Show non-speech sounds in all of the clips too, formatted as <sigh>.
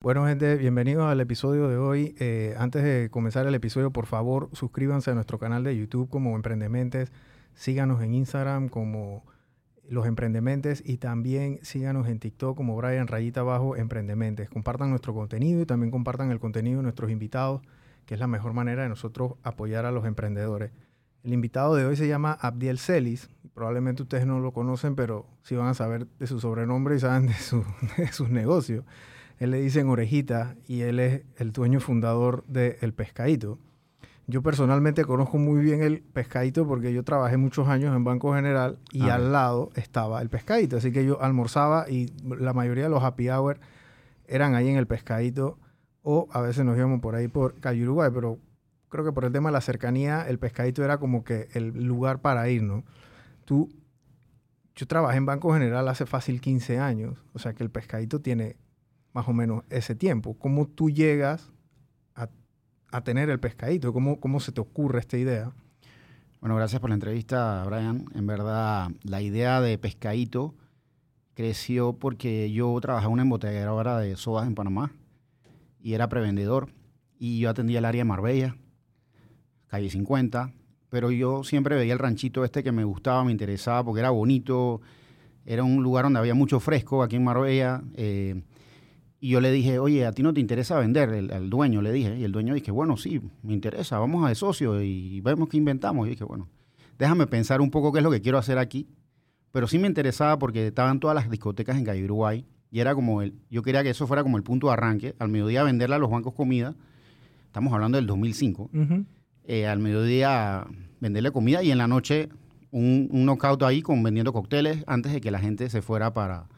Bueno, gente, bienvenidos al episodio de hoy. Eh, antes de comenzar el episodio, por favor, suscríbanse a nuestro canal de YouTube como Emprendementes. Síganos en Instagram como Los Emprendementes y también síganos en TikTok como Brian Rayita Abajo Emprendementes. Compartan nuestro contenido y también compartan el contenido de nuestros invitados, que es la mejor manera de nosotros apoyar a los emprendedores. El invitado de hoy se llama Abdiel Celis. Probablemente ustedes no lo conocen, pero sí van a saber de su sobrenombre y saben de, su, <laughs> de sus negocios. Él le dicen Orejita y él es el dueño fundador de El Pescadito. Yo personalmente conozco muy bien el Pescadito porque yo trabajé muchos años en Banco General y Ah. al lado estaba el Pescadito. Así que yo almorzaba y la mayoría de los happy hour eran ahí en el Pescadito o a veces nos íbamos por ahí por Calle Uruguay, pero creo que por el tema de la cercanía, el Pescadito era como que el lugar para ir, ¿no? Tú, yo trabajé en Banco General hace fácil 15 años, o sea que el Pescadito tiene más o menos ese tiempo. ¿Cómo tú llegas a, a tener el pescadito? ¿Cómo, ¿Cómo se te ocurre esta idea? Bueno, gracias por la entrevista, Brian. En verdad, la idea de Pescadito creció porque yo trabajaba en una embotelladora de sodas en Panamá y era prevendedor. Y yo atendía el área de Marbella, calle 50. Pero yo siempre veía el ranchito este que me gustaba, me interesaba porque era bonito. Era un lugar donde había mucho fresco aquí en Marbella. eh, y yo le dije, oye, ¿a ti no te interesa vender? El, al dueño le dije. Y el dueño dije, bueno, sí, me interesa, vamos a de socio y vemos qué inventamos. Y dije, bueno, déjame pensar un poco qué es lo que quiero hacer aquí. Pero sí me interesaba porque estaban todas las discotecas en Calle Uruguay. Y era como el, yo quería que eso fuera como el punto de arranque. Al mediodía venderle a los bancos comida. Estamos hablando del 2005. Eh, al mediodía venderle comida y en la noche un, un knockout ahí con vendiendo cócteles antes de que la gente se fuera para,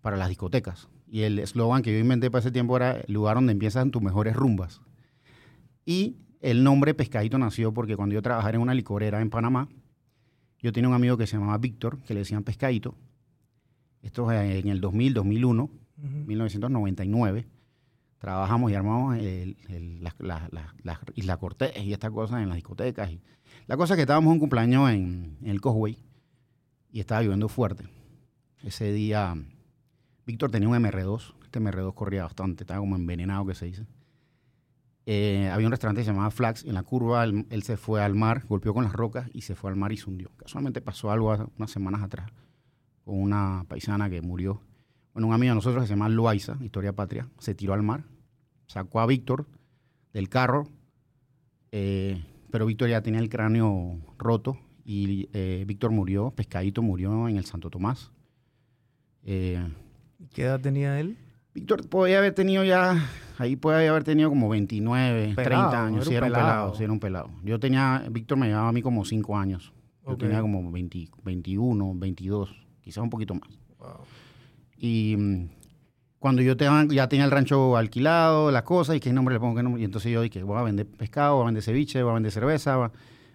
para las discotecas. Y el eslogan que yo inventé para ese tiempo era el lugar donde empiezan tus mejores rumbas. Y el nombre Pescadito nació porque cuando yo trabajaba en una licorera en Panamá, yo tenía un amigo que se llamaba Víctor, que le decían Pescadito. Esto es en el 2000, 2001, 1999. Trabajamos y armamos el, el- las las- las- las Isla Cortés y estas cosas en las discotecas. Y la cosa es que estábamos en un cumpleaños en, en el Cosway y estaba lloviendo fuerte. Ese día Víctor tenía un MR2. Este MR2 corría bastante, estaba como envenenado, que se dice. Eh, había un restaurante que se llamaba Flax. En la curva, él, se fue al mar, golpeó con las rocas y se fue al mar y se hundió. Casualmente pasó algo hace unas semanas atrás con una paisana que murió. Bueno, un amigo de nosotros que se llama Loaiza, Historia Patria, se tiró al mar, sacó a Víctor del carro, eh, pero Víctor ya tenía el cráneo roto y eh, Víctor murió, Pescadito murió en el Santo Tomás. Eh, ¿Qué edad tenía él? Víctor podía haber tenido ya, ahí puede haber tenido como 29, Pelado, 30 años. era Sí, era un pelado. pelado, sí, era un pelado. Yo tenía, Víctor me llevaba a mí como 5 años. Yo Ok. tenía como 20, 21, 22, quizás un poquito más. Wow. Y mm, cuando yo te- ya tenía el rancho alquilado, las cosas, y qué nombre le pongo, qué nombre. Y entonces yo dije, voy a vender pescado, voy a vender ceviche, voy a vender cerveza, va-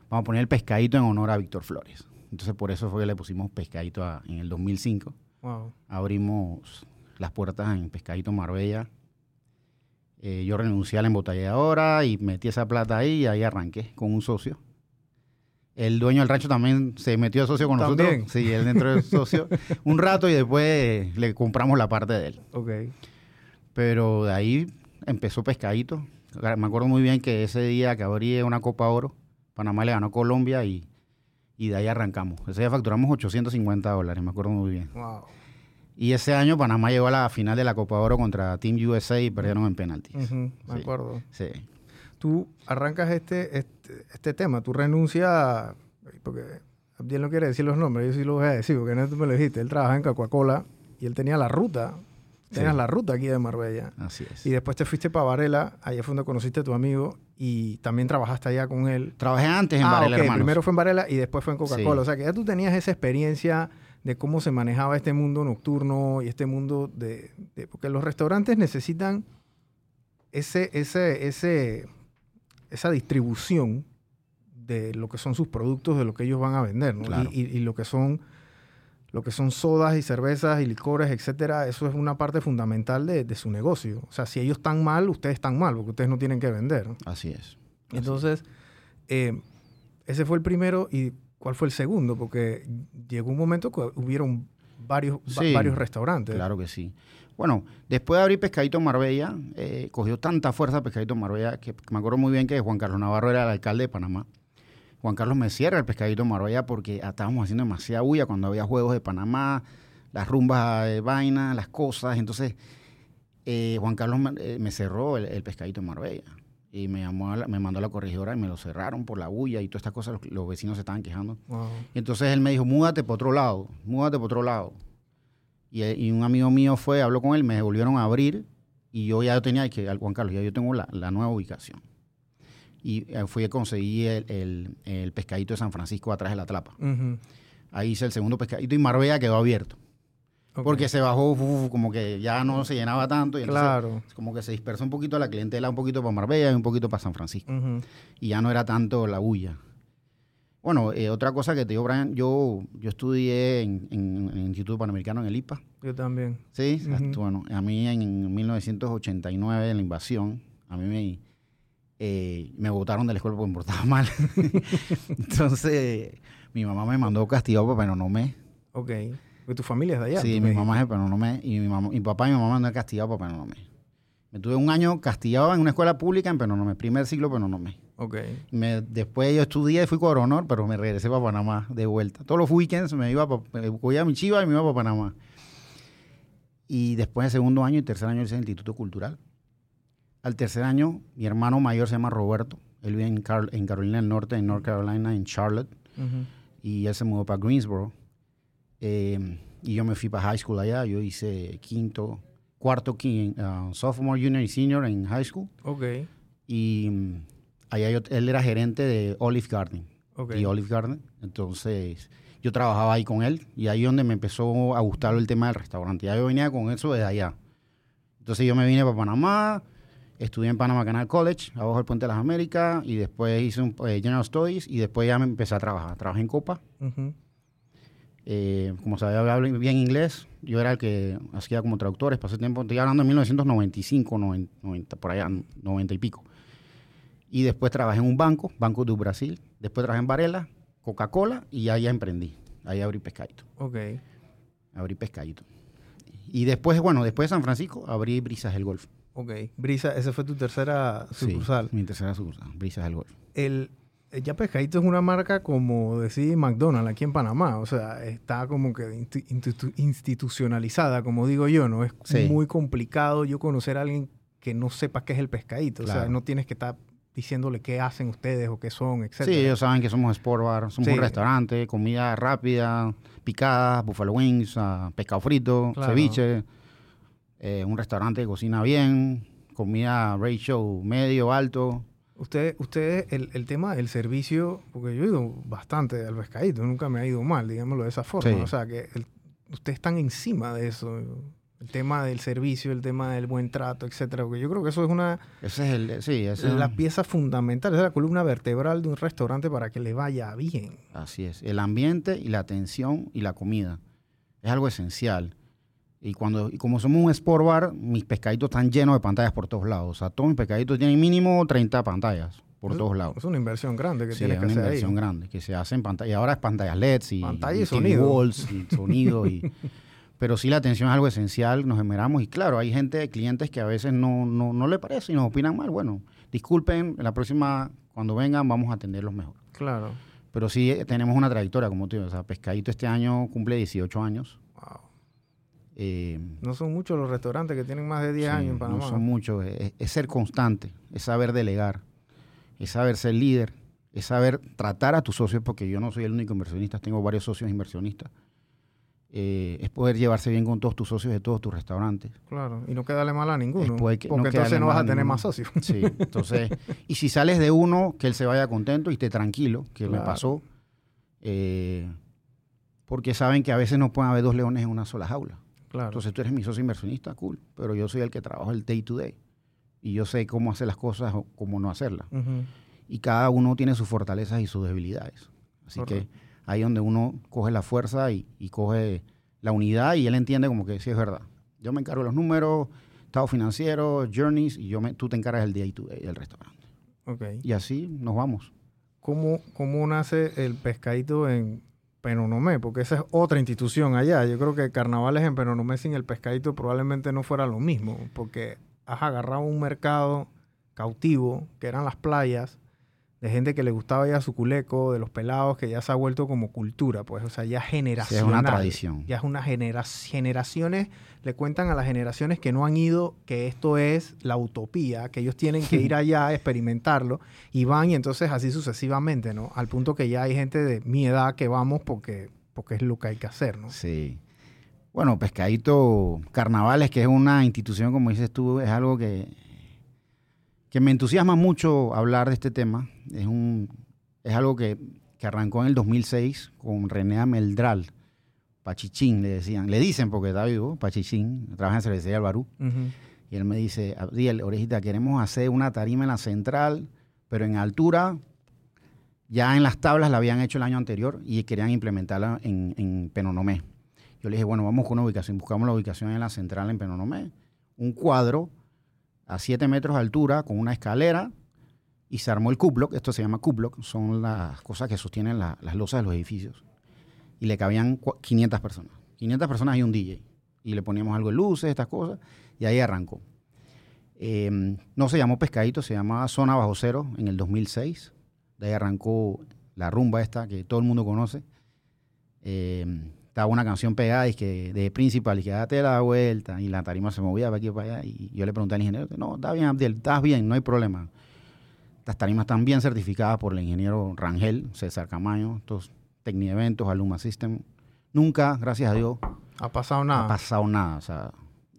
vamos a poner el pescadito en honor a Víctor Flores. Entonces por eso fue que le pusimos pescadito a- en el 2005 Wow. abrimos las puertas en Pescadito Marbella. Eh, yo renuncié a la embotelladora y metí esa plata ahí y ahí arranqué con un socio. El dueño del rancho también se metió de socio con ¿También? nosotros. Sí, él dentro del socio <laughs> un rato y después le compramos la parte de él. Ok. Pero de ahí empezó Pescadito. Me acuerdo muy bien que ese día que abrí una Copa Oro, Panamá le ganó a Colombia y, y de ahí arrancamos. Ese día facturamos 850 dólares, me acuerdo muy bien. Wow. Y ese año Panamá llegó a la final de la Copa Oro contra Team USA y perdieron en penaltis. Me Sí. acuerdo. Sí. Tú arrancas este, este, este tema, tú renuncias, porque Abdiel no quiere decir los nombres, yo sí lo voy a decir, porque no tú me lo dijiste, él trabajaba en Coca-Cola y él tenía la ruta, tenías Sí. la ruta aquí de Marbella. Así es. Y después te fuiste para Varela, allá fue donde conociste a tu amigo y también trabajaste allá con él. Trabajé antes en ah, Varela, ok, hermanos. primero fue en Varela y después fue en Coca-Cola. Sí. O sea que ya tú tenías esa experiencia de cómo se manejaba este mundo nocturno y este mundo de... de- porque los restaurantes necesitan ese, ese, ese, esa distribución de lo que son sus productos, de lo que ellos van a vender, ¿no? Claro. Y, y- y lo que son lo que son sodas y cervezas y licores, etcétera, eso es una parte fundamental de, de su negocio. O sea, si ellos están mal, ustedes están mal, porque ustedes no tienen que vender. ¿no? Así es. Así Entonces, eh, ese fue el primero. ¿Y cuál fue el segundo? Porque llegó un momento que hubieron varios, Sí, varios restaurantes. Claro que sí. Bueno, después de abrir Pescadito Marbella, eh, cogió tanta fuerza Pescadito Marbella que me acuerdo muy bien que Juan Carlos Navarro era el alcalde de Panamá. Juan Carlos me cierra el Pescadito Marbella porque estábamos haciendo demasiada bulla cuando había juegos de Panamá, las rumbas de vaina, las cosas. Entonces, eh, Juan Carlos me, eh, me cerró el, el Pescadito Marbella. Y me, llamó a la- me mandó a la corregidora y me lo cerraron por la bulla y todas estas cosas. Los, los vecinos se estaban quejando. Wow. Y entonces él me dijo, múdate por otro lado, múdate por otro lado. Y, eh, y un amigo mío fue, habló con él, me volvieron a abrir y yo ya tenía que, al Juan Carlos, ya yo tengo la, la nueva ubicación. Y eh, fui a conseguir el, el- el pescadito de San Francisco atrás de la trapa. Ahí hice el segundo pescadito y Marbella quedó abierto. Porque se bajó, uf, como que ya no se llenaba tanto. Y entonces Claro. como que se dispersó un poquito la clientela, un poquito para Marbella y un poquito para San Francisco y ya no era tanto la bulla. Bueno, eh, otra cosa que te digo, Brian, yo, yo estudié en, en- en el Instituto Panamericano en el IPA. Yo también. Sí, hasta- bueno, a mí en 1989, en la invasión, a mí me, eh, me botaron de la escuela porque me portaba <laughs> mal. <laughs> Entonces, mi mamá me mandó castigado para Penonomé. Ok. Porque tu familia es de allá. sí, mi mamá es de Penonomé y mi, mamá, mi papá y mi mamá me mandaron castigado para Penonomé. Me tuve un año castigado en una escuela pública en Penonomé, primer ciclo Penonomé. Ok. Me, después yo estudié y fui coronor, pero me regresé para Panamá de vuelta. Todos los weekends me iba cogía mi chiva y me iba para Panamá. Y después del segundo año y tercer año hice el Instituto Cultural. Al tercer año, mi hermano mayor se llama Roberto. Él vive en, en Carolina del Norte, en North Carolina, en Charlotte. Ujú. Y él se mudó para Greensboro. Eh, y yo me fui para high school allá. Yo hice quinto, cuarto, quin- ah, sophomore, junior y senior en high school. Ok. Y mm, allá yo- él era gerente de Olive Garden. Ok. Y Olive Garden. Entonces, yo trabajaba ahí con él. Y ahí donde me empezó a gustar el tema del restaurante. Ya yo venía con eso desde allá. Entonces, yo me vine para Panamá. Estudié en Panama Canal College, abajo del Puente de las Américas. Y después hice un eh, General Studies. Y después ya me empecé a trabajar. Trabajé en Copa. Ujú. Eh, como sabía hablar bien inglés, yo era el que hacía como traductores. Pasé tiempo, estoy hablando de 1995, 90, 90, por allá, 90 y pico. Y después trabajé en un banco, Banco do Brasil. Después trabajé en Varela, Coca-Cola y ahí ya emprendí. Ahí abrí pescadito. Ok. Abrí pescadito. Y después, bueno, después de San Francisco, abrí Brisas del Golf. Ok. Brisa, esa fue tu tercera Sí, sucursal. mi tercera sucursal, Brisas del Golf. El Ya Pescadito es una marca como decir McDonald's aquí en Panamá. O sea, está como que insti- institu- institucionalizada, como digo yo, ¿no? Es Sí. muy complicado yo conocer a alguien que no sepa qué es el pescadito. O sea, no tienes que estar diciéndole qué hacen ustedes o qué son, etc. Sí, ellos saben que somos Sport Bar, somos Sí. un restaurante, comida rápida, picadas, buffalo wings, ah, pescado frito, Claro. ceviche, eh, un restaurante que cocina bien, comida ratio medio, alto. Usted, usted el, el tema del servicio, porque yo he ido bastante al pescadito, nunca me ha ido mal, digámoslo de esa forma. Sí. O sea, que el- ustedes están encima de eso. El tema del servicio, el tema del buen trato, etcétera. Porque yo creo que eso es una Ese es el, sí, ese la pieza fundamental, es la columna vertebral de un restaurante para que le vaya bien. Así es, el ambiente y la atención y la comida. Es algo esencial. Y cuando y como somos un sport bar, mis pescaditos están llenos de pantallas por todos lados. O sea, todos mis pescaditos tienen mínimo 30 pantallas por Es- todos lados. Es una inversión grande que Sí, tienes es que una hacer inversión ahí. grande que se hace en pantalla. Y ahora es pantallas LEDs y, Pantalla y sonido. walls y <laughs> sonido. y, pero sí la atención es algo esencial, nos esmeramos. Y claro, hay gente, clientes que a veces no, no, no le parece y nos opinan mal. Bueno, disculpen, en la próxima, cuando vengan, vamos a atenderlos mejor. Claro. Pero sí eh, tenemos una trayectoria, como te digo. O sea, Pescadito este año cumple 18 años. Eh, No son muchos los restaurantes que tienen más de 10 sí, años en Panamá. No son muchos. Es, es ser constante, es saber delegar, es saber ser líder, es saber tratar a tus socios, porque yo no soy el único inversionista, tengo varios socios inversionistas. Eh, es poder llevarse bien con todos tus socios de todos tus restaurantes. Claro, y no quedarle mal a ninguno. Después que- no porque entonces no vas a tener ninguno. más socios. Sí, <laughs> entonces, y si sales de uno, que él se vaya contento y esté tranquilo, que me Claro. pasó, eh, porque saben que a veces no pueden haber dos leones en una sola jaula. Claro. Entonces tú eres mi socio inversionista, cool, pero yo soy el que trabaja el day to day y yo sé cómo hacer las cosas o cómo no hacerlas. Ujú. Y cada uno tiene sus fortalezas y sus debilidades. Así Correcto. que ahí donde uno coge la fuerza y, y coge la unidad y él entiende como que sí es verdad. Yo me encargo de los números, estado financiero, journeys y yo me, tú te encargas del day to day del restaurante. Ok. Y así nos vamos. ¿Cómo, ¿Cómo nace el pescadito en Penonomé, porque esa es otra institución allá. Yo creo que carnavales en Penonomé sin el pescadito probablemente no fuera lo mismo, porque has agarrado un mercado cautivo, que eran las playas, de gente que le gustaba ya su culeco, de los pelados, que ya se ha vuelto como cultura, pues, o sea, ya generación. es una tradición. Ya es una generación. Generaciones le cuentan a las generaciones que no han ido que esto es la utopía, que ellos tienen que ir <laughs> allá a experimentarlo y van y entonces así sucesivamente, ¿no? Al punto que ya hay gente de mi edad que vamos porque, porque es lo que hay que hacer, ¿no? Sí. Bueno, Pescadito Carnavales, que es una institución, como dices tú, es algo que que me entusiasma mucho hablar de este tema. Es, un, es algo que, arrancó en el 2006 con René Ameldral, Pachichín, le decían. Le dicen porque está vivo, Pachichín, trabaja en Cervecería Albarú. Y él me dice, Abdiel, orejita, queremos hacer una tarima en la central, pero en altura, ya en las tablas la habían hecho el año anterior y querían implementarla en, en Penonomé. Yo le dije, bueno, vamos con una ubicación, buscamos la ubicación en la central en Penonomé, un cuadro a 7 metros de altura con una escalera y se armó el Q-Block, esto se llama Q-Block, son las cosas que sostienen las losas de los edificios. Y le cabían 500 personas. 500 personas y un DJ. Y le poníamos algo de luces, estas cosas, y ahí arrancó. Em, no se llamó Pescadito, se llamaba Zona Bajo Cero en el 2006. De ahí arrancó la rumba esta que todo el mundo conoce. Eh, estaba una canción pegada y que de principal y que date la vuelta y la tarima se movía para aquí y para allá y yo le pregunté al ingeniero, no, está bien Abdiel, estás bien, no hay problema. Las tarimas están bien certificadas por el ingeniero Rangel, César Camaño, estos Tecnieventos, Aluma System. Nunca, gracias a Dios, ha pasado nada. Ha pasado nada. O sea,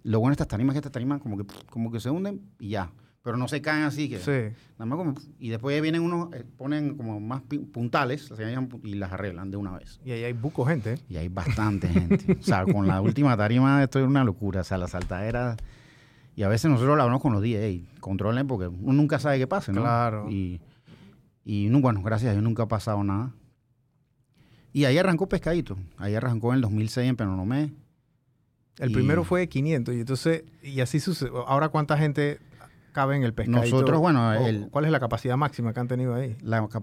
lo bueno de estas tarimas es que estas tarimas como que, como que se hunden y ya pero no se caen así. Que, sí. Nada más como, y después vienen unos, eh, ponen como más puntales y las arreglan de una vez. Y ahí hay buco gente. ¿eh? Y hay bastante gente. o sea, con la última tarima esto es una locura. O sea, la saltadera... Y a veces nosotros lo hablamos con los DJ, controlen porque uno nunca sabe qué pasa, ¿no? Claro. Y, y bueno, gracias a Dios nunca ha pasado nada. Y ahí arrancó Pescadito. Ahí arrancó en el 2006 en Penonomé. El primero fue de 500 y entonces, y así sucede. Ahora, ¿cuánta gente cabe en el pescadito? Nosotros, bueno, ¿cuál es la capacidad máxima que han tenido ahí?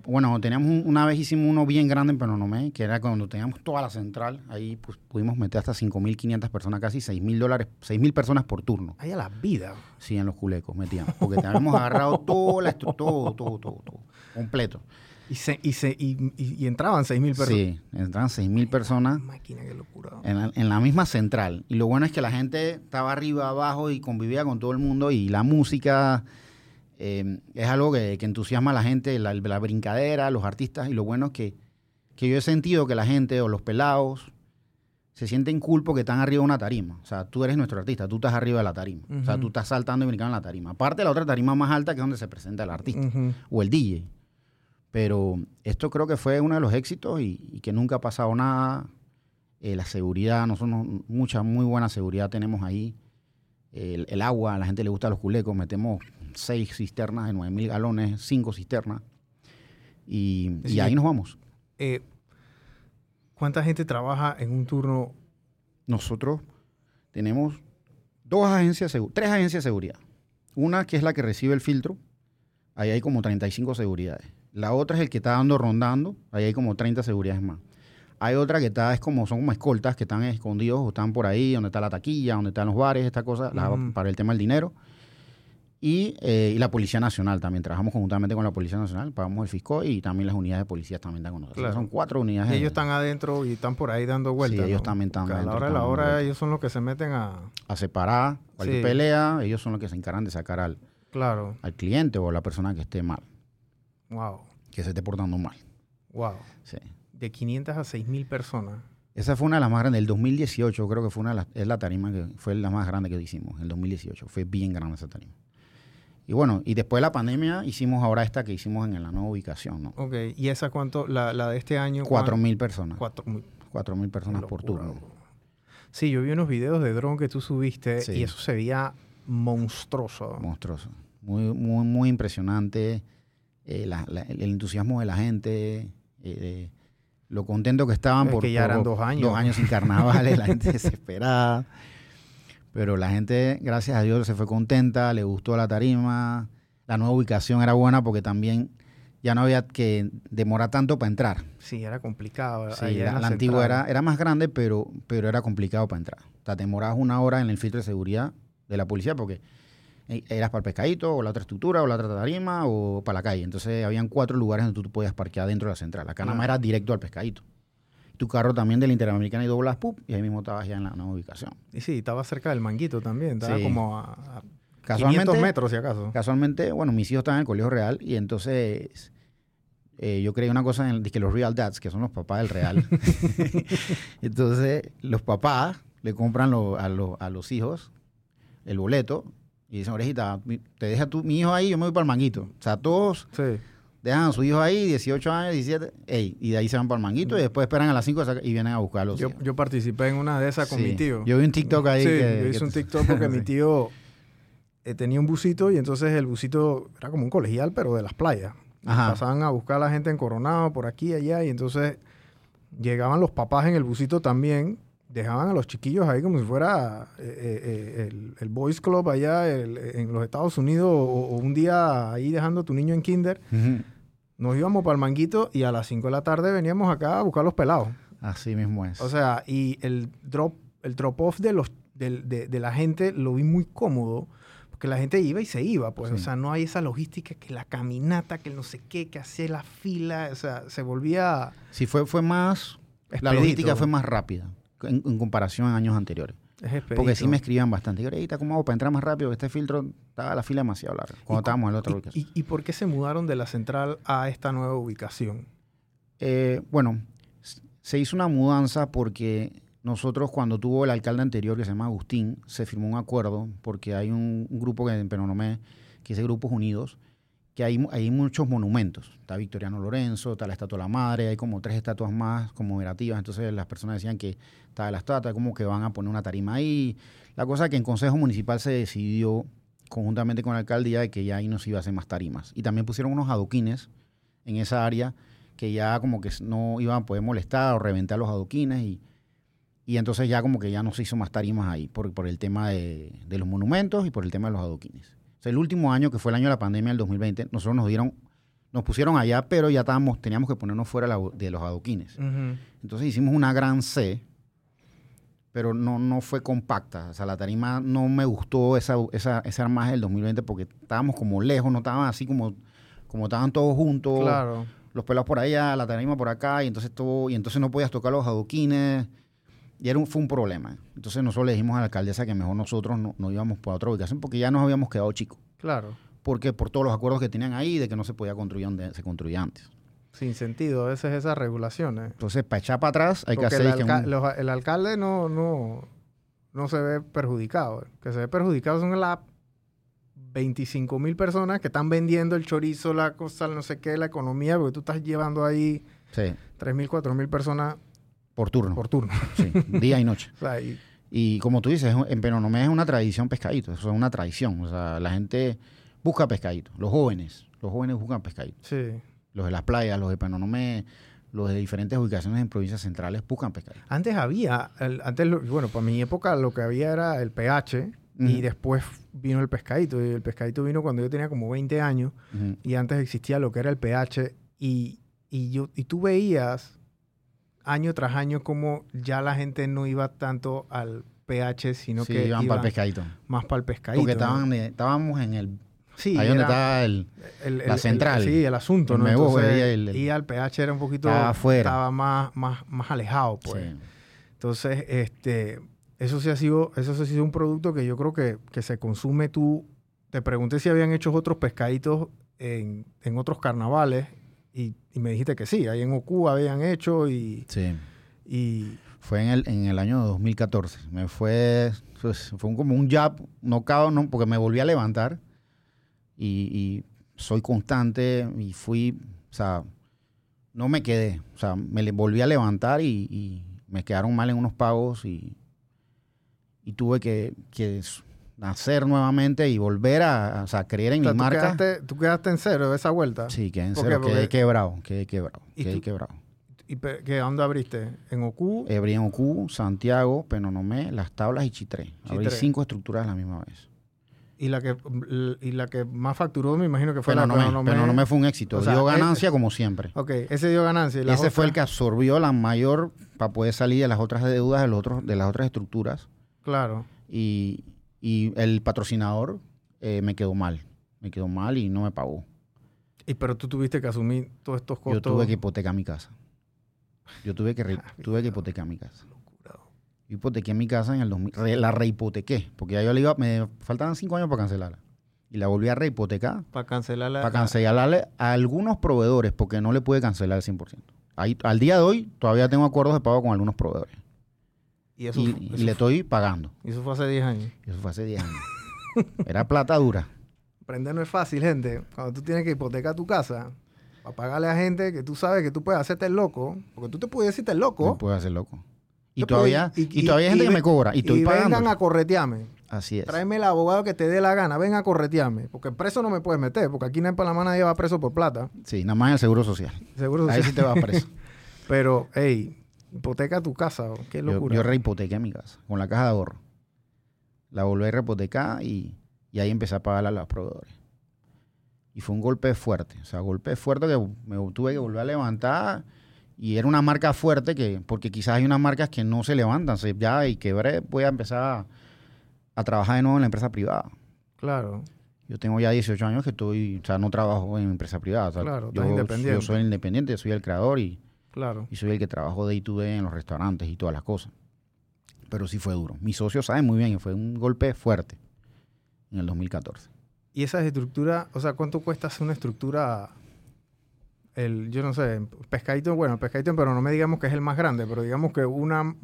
bueno, teníamos una vez hicimos uno bien grande en Penonomé, que era cuando teníamos toda la central, ahí pues, pudimos meter hasta 5.500 personas, casi 6.000 dólares, 6.000 personas por turno. Ahí a la vida. Sí, en los culecos metíamos, porque teníamos agarrado todo, la todo, todo, todo, todo, completo. Y, se, y, se, y, y, entraban 6.000 personas. Sí, entraban 6.000 personas. Máquina, qué locura. En la, en la, misma central. Y lo bueno es que la gente estaba arriba, abajo y convivía con todo el mundo. Y la música eh, es algo que, que, entusiasma a la gente, la, la, brincadera, los artistas. Y lo bueno es que, que yo he sentido que la gente o los pelados se sienten culpo que están arriba de una tarima. O sea, tú eres nuestro artista, tú estás arriba de la tarima. O sea, tú estás saltando y brincando en la tarima. Aparte de la otra tarima más alta que es donde se presenta el artista o el DJ. Pero esto creo que fue uno de los éxitos y, que nunca ha pasado nada. Eh, la seguridad, nosotros mucha, muy buena seguridad tenemos ahí. El, agua, a la gente le gusta los culecos, metemos seis cisternas de nueve mil galones, cinco cisternas. Y, ahí nos vamos. Eh, ¿Cuánta gente trabaja en un turno? Nosotros tenemos dos agencias, tres agencias de seguridad. Una que es la que recibe el filtro, ahí hay como 35 seguridades. La otra es el que está dando rondando. Ahí hay como 30 seguridades más. Hay otra que está, es como, son como escoltas que están escondidos o están por ahí, donde está la taquilla, donde están los bares, esta cosa, para el tema del dinero. Y, eh, y, la Policía Nacional también. Trabajamos conjuntamente con la Policía Nacional, pagamos el fisco y también las unidades de policía también están con nosotros. Son cuatro unidades. Y ellos están adentro y están por ahí dando vueltas. Sí, ellos también están A la hora de la hora, ellos son los que se meten a... A separar cualquier pelea, ellos son los que se encargan de sacar al, claro. al cliente o a la persona que esté mal. Wow. Que se esté portando mal. Wow. Sí. De 500 a 6.000 personas. Esa fue una de las más grandes. El 2018 creo que fue una de las, es la tarima que fue la más grande que hicimos. El 2018 fue bien grande esa tarima. Y bueno, y después de la pandemia hicimos ahora esta que hicimos en la nueva ubicación, ¿no? Ok, ¿y esa cuánto, la, la de este año? Cuatro mil personas. Cuatro mil personas por turno. Sí, yo vi unos videos de dron que tú subiste y eso se veía monstruoso. Monstruoso. Muy, muy, muy impresionante. Eh, el entusiasmo de la gente, eh, lo contento que estaban porque ya eran dos años. Dos años sin carnavales, la gente <laughs> desesperada. Pero la gente, gracias a Dios, se fue contenta, le gustó la tarima. La nueva ubicación era buena porque también ya no había que demorar tanto para entrar. Sí, era complicado. Sí, en la, la antigua era, era más grande, pero, pero era complicado para entrar. O sea, demorabas una hora en el filtro de seguridad de la policía porque eras para el pescadito, o la otra estructura, o la otra tarima, o para la calle. Entonces, habían cuatro lugares donde tú podías parquear dentro de la central. Acá nada más era directo al pescadito. Tu carro también de la Interamericana y doblas, pup, y ahí mismo estabas ya en la nueva ubicación. Y sí, estaba cerca del manguito también. Estaba Sí. como a, a Casualmente, 500 metros, si acaso. casualmente, bueno, mis hijos estaban en el colegio real y entonces eh, yo creí una cosa en el, que los real dads, que son los papás del real. <laughs> <laughs> entonces, los papás le compran lo- a, lo- a los hijos el boleto y dicen, orejita, te deja tu, mi hijo ahí, yo me voy para el manguito. O sea, todos Sí. dejan a su hijo ahí, 18 años, 17, ey, y de ahí se van para el manguito y después esperan a las 5 y vienen a buscar a los Yo, yo participé en una de esas con Sí. mi tío. Yo vi un TikTok ahí sí, que- yo hice que- un TikTok porque mi <laughs> tío eh, tenía un busito y entonces el busito era como un colegial, pero de las playas. Ajá. Pasaban a buscar a la gente en Coronado, por aquí y allá, y entonces llegaban los papás en el busito también, dejaban a los chiquillos ahí como si fuera eh, eh, eh, el, el Boys Club allá el- en los Estados Unidos, o, o un día ahí dejando a tu niño en kinder. Nos íbamos para el manguito y a las 5 de la tarde veníamos acá a buscar los pelados. Así mismo es. O sea, y el drop, el drop off de los del- de, de la gente lo vi muy cómodo. Porque la gente iba y se iba, pues. O sea, no hay esa logística que la caminata, que el no sé qué, que hacer la fila. O sea, se volvía. Sí, fue, fue más. La logística fue más rápida en, en comparación a años anteriores. Es. Porque sí me escribían bastante. Y ahorita, ¿cómo hago para entrar más rápido? Este filtro estaba la fila demasiado larga. Cuando cu- estábamos en la otra y- ubicación. y, y por qué se mudaron de la central a esta nueva ubicación? Eh, bueno, se hizo una mudanza porque nosotros, cuando tuvo el alcalde anterior, que se llama Agustín, se firmó un acuerdo porque hay un, un grupo que en Penonomé, que es de Grupos Unidos, que hay, mu- hay muchos monumentos. Está Victoriano Lorenzo, está la Estatua de la Madre, hay como tres estatuas más conmemorativas. Entonces las personas decían que estaba la estatua, como que van a poner una tarima ahí. La cosa que en Consejo Municipal se decidió conjuntamente con el alcalde ya de que ya ahí no se iba a hacer más tarimas. Y también pusieron unos adoquines en esa área que ya como que no iban a poder molestar o reventar los adoquines y, y entonces ya como que ya no se hizo más tarimas ahí por, por el tema de los monumentos y por el tema de los adoquines. Sea, el último año, que fue el año de la pandemia, el 2020, nosotros nos dieron, nos pusieron allá, pero ya estábamos, teníamos que ponernos fuera la- de los adoquines. Entonces hicimos una gran C, pero no, no fue compacta. O sea, la tarima no me gustó esa, esa, ese armaje del 2020 porque estábamos como lejos, no estaban así como, como estaban todos juntos. Claro. Los pelados por allá, la tarima por acá, y entonces todo, y entonces no podías tocar los adoquines. Y era un, fue un problema. Entonces nosotros le dijimos a la alcaldesa que mejor nosotros no, no íbamos por otra ubicación porque ya nos habíamos quedado chicos. Claro. Porque por todos los acuerdos que tenían ahí de que no se podía construir donde se construía antes. Sin sentido a veces esas regulaciones. Entonces, para echar para atrás hay que hacer... el, que alca- un- los- el alcalde no, no, no se ve perjudicado. Que se ve perjudicado son las 25 mil personas que están vendiendo el chorizo, la cosa, no sé qué, la economía, porque tú estás llevando ahí Sí, 3 mil, 4 mil personas por turno. por turno. Sí, día y noche. <laughs> O sea, y- Y como tú dices, en Penonomé es una tradición pescadito, eso es una tradición. O sea, la gente busca pescadito. Los jóvenes, los jóvenes buscan pescadito. sí. Los de las playas, los de Penonomé, los de diferentes ubicaciones en provincias centrales buscan pescadito. Antes había, el- antes, bueno, para mi época lo que había era el pH y después vino el pescadito. Y el pescadito vino cuando yo tenía como 20 años. Y antes existía lo que era el pH y, y, yo, y tú veías año tras año como ya la gente no iba tanto al pH, sino Sí, que iban iban para el pescadito. más para el pescadito. Porque estaban estábamos en el... Sí, ahí donde estaba el... el- el- la central. sí, el asunto, ¿no? Entonces, y al pH era un poquito... Estaba afuera. Estaba más, más, más alejado, pues. sí. Entonces, este, eso sí ha sido, eso sí ha sido un producto que yo creo que, que se consume tú. Te pregunté si habían hecho otros pescaditos en, en otros carnavales y, y me dijiste que sí, ahí en Ocu habían hecho y, Sí. y Fue en el, en el año 2014. Me fue, pues, fue un- como un jab, no cao, no, porque me volví a levantar y, y soy constante y fui, o sea, no me quedé, o sea, me volví a levantar y, y me quedaron mal en unos pagos y, y tuve que, nacer nuevamente y volver a, o sea, creer en o sea, mi tú, marca. quedaste, tú quedaste en cero esa vuelta. Sí, quedé en ¿Por cero, qué? quedé quebrado, quedé quebrado, ¿Y quedé quebrado. ¿Y qué, dónde abriste? ¿En Ocu? Abrí en Ocu, Santiago, Penonomé, Las Tablas y Chitré. Abrí Chitré. cinco estructuras a la misma vez. Y la que y la que más facturó, me imagino que fue Pero la no, me, Penonomé. pero no me fue un éxito. O sea, dio eh, ganancia como siempre. Ok, ese dio ganancia. y Ese fue el que absorbió la mayor para poder salir de las otras deudas de, los otros, de las otras estructuras. Claro. Y, y el patrocinador eh, me quedó mal. Me quedó mal y no me pagó. Y pero tú tuviste que asumir todos estos costos. Yo tuve que hipotecar mi casa. Yo tuve que, re- Ah, tuve que hipotecar mi casa. Yo hipotequé mi casa en el 2000. re- la rehipotequé. Porque ya yo le iba. Me faltaban cinco años para cancelarla. Y la volví a rehipotecar Para cancelar la... para cancelarle a algunos proveedores. Porque no le pude cancelar el 100%. Ahí, al día de hoy todavía tengo acuerdos de pago con algunos proveedores. Y eso, Y, fu- y eso le estoy pagando. y eso fue hace 10 años. Eso fue hace 10 años. <laughs> Era plata dura. Aprender no es fácil, gente. Cuando tú tienes que hipotecar tu casa, para pagarle a gente que tú sabes que tú puedes hacerte el loco, porque tú te puedes decirte el loco. Me puedo hacer loco. Y Te todavía, puedes- y, todavía hay gente y que me cobra. Y estoy y pagando. vengan a corretearme. Así es. Tráeme el abogado que te dé la gana. Ven a corretearme. Porque preso no me puedes meter. Porque aquí en Panamá nadie va preso por plata. Sí, nada más en el seguro social. Seguro Ahí sí. sí te vas preso. <laughs> Pero, hey, hipoteca tu casa. Qué Yo, locura. yo rehipotequé mi casa con la caja de ahorro. La volví a rehipotecar y, y ahí empecé a pagarle a los proveedores. Y fue un golpe fuerte. O sea, golpe fuerte que me tuve que volver a levantar. Y era una marca fuerte que, porque quizás hay unas marcas que no se levantan. Se, ya y quebré, voy a empezar a, a trabajar de nuevo en la empresa privada. Claro. Yo tengo ya 18 años que estoy, o sea, no trabajo en empresa privada. o sea, Claro, yo, independiente. yo soy independiente, soy el creador y, Claro. y soy el que trabajo day to day en los restaurantes y todas las cosas. Pero sí fue duro. Mis socios saben muy bien que fue un golpe fuerte en el 2014. Y esa estructura, o sea, ¿cuánto cuesta hacer una estructura? El, yo no sé, pescadito, bueno, pescadito, pero no me digamos que es el más grande, pero digamos que una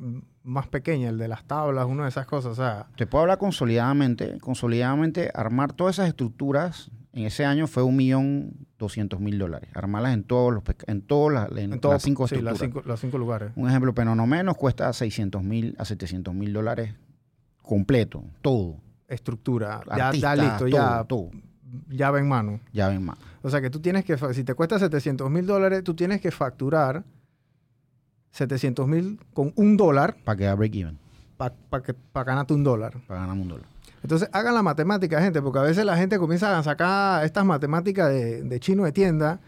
más pequeña, el de las tablas, una de esas cosas, o sea, Te puedo hablar consolidadamente. Consolidadamente, armar todas esas estructuras en ese año fue un millón doscientos mil dólares. Armarlas en todos los en todas las, en en todo, las cinco sí, estructuras. las cinco, los cinco lugares. Un ejemplo, pero no menos cuesta 600 mil a 700 mil dólares completo, todo. Estructura, ya, ya listo, todo, ya todo. Llave en mano. Ya ven más. O sea que tú tienes que, si te cuesta 700 mil dólares, tú tienes que facturar 700 mil con un dólar Para quedar break even. para ganarte un dólar. Para ganar un dólar. Entonces, hagan la matemática, gente, porque a veces la gente comienza a sacar estas matemáticas de, de chino de tienda,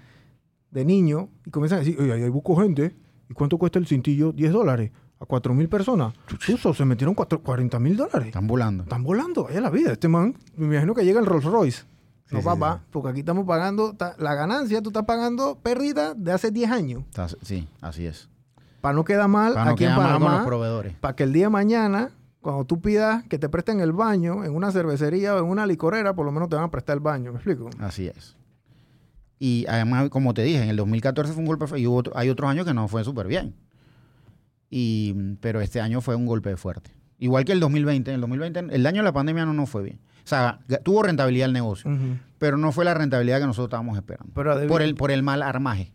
de niño, y comienzan a decir, oye, ahí busco gente, ¿y cuánto cuesta el cintillo? 10 dólares. A 4 mil personas. Chuzo, se metieron cuatro- 40 mil dólares. Están volando. Están volando, vaya la vida. Este man, me imagino que llega el Rolls Royce. Sí, no, sí, papá, sí. porque aquí estamos pagando, ta- la ganancia, tú estás pagando pérdida de hace 10 años. Sí, así es. Para no quedar mal Para no aquí en con los Panamá, proveedores. para que el día de mañana, cuando tú pidas que te presten el baño en una cervecería o en una licorera, por lo menos te van a prestar el baño. ¿Me explico? Así es. Y además, como te dije, en el 2014 fue un golpe. Y hubo otro- hay otros años que no fue súper bien. Y, pero este año fue un golpe fuerte. Igual que el 2020. En el 2020, el año de la pandemia no nos fue bien. O sea, tuvo rentabilidad el negocio, pero no fue la rentabilidad que nosotros estábamos esperando. Pero Por el, por el mal armaje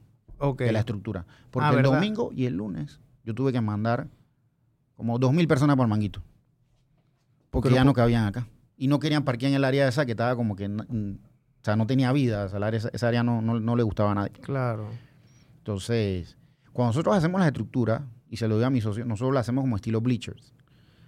de la estructura. Porque Ah, el ¿verdad? domingo y el lunes yo tuve que mandar como 2.000 personas por manguito. Porque Pero ya por- no cabían acá. Y no querían parquear en el área esa que estaba como que... O sea, no tenía vida. O sea, área- esa, esa área no, no, no le gustaba a nadie. Claro. Entonces, cuando nosotros hacemos las estructuras, y se lo digo a mis socios, nosotros lo hacemos como estilo bleachers.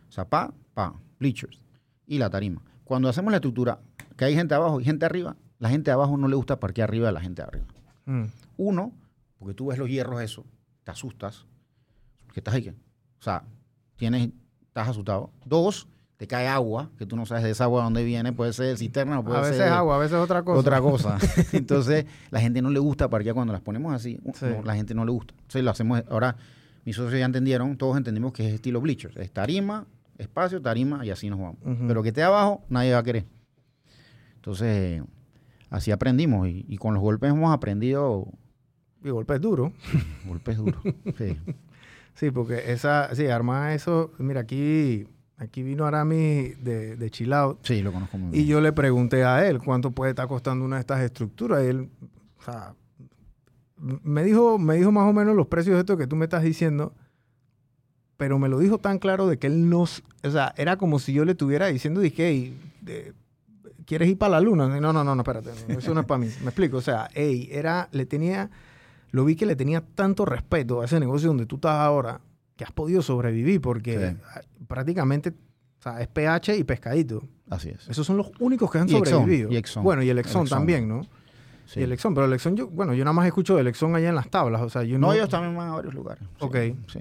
O sea, pa, pa, bleachers. Y la tarima. Cuando hacemos la estructura, que hay gente abajo y gente arriba, la gente de abajo no le gusta parquear arriba de la gente de arriba. Mm. Uno, porque tú ves los hierros eso, te asustas. Que estás ahí. O sea, tienes, estás asustado. Dos, te cae agua, que tú no sabes de esa agua de dónde viene, puede ser cisterna o puede A veces ser agua, a veces otra cosa. otra cosa. <laughs> <laughs> Entonces, la gente no le gusta parquear cuando las ponemos así. Sí. no, la gente no le gusta. Entonces, lo hacemos. Ahora, mis socios ya entendieron, todos entendimos que es estilo bleachers. Es tarima, espacio, tarima y así nos vamos. Pero que esté abajo, nadie va a querer. Entonces, así aprendimos. Y, y con los golpes hemos aprendido Y golpes duros. <laughs> golpes duros. Sí. Sí, porque esa, sí, armar eso, mira, aquí, aquí vino Arami de, de Chill Out Sí, lo conozco muy bien. y yo le pregunté a él cuánto puede estar costando una de estas estructuras y él, o sea, me dijo, me dijo más o menos los precios de esto que tú me estás diciendo, pero me lo dijo tan claro de que él no, o sea, era como si yo le estuviera diciendo, dije, "Ey, de- ¿quieres ir para la luna? No, no, no, no, espérate, no, eso no es para mí. Me explico, o sea, ey, era, le tenía, lo vi que le tenía tanto respeto a ese negocio donde tú estás ahora, que has podido sobrevivir, porque Sí. prácticamente O sea, es PH y pescadito. Así es. Esos son los únicos que han Y Exxon, sobrevivido. y Exxon. Bueno, y el Exxon El Exxon. también, ¿no? Sí. Y el Exxon, pero el Exxon, yo, bueno, yo nada más escucho del Exxon allá en las tablas. O sea, yo no. No, ellos también van a varios lugares. Ok. Sí.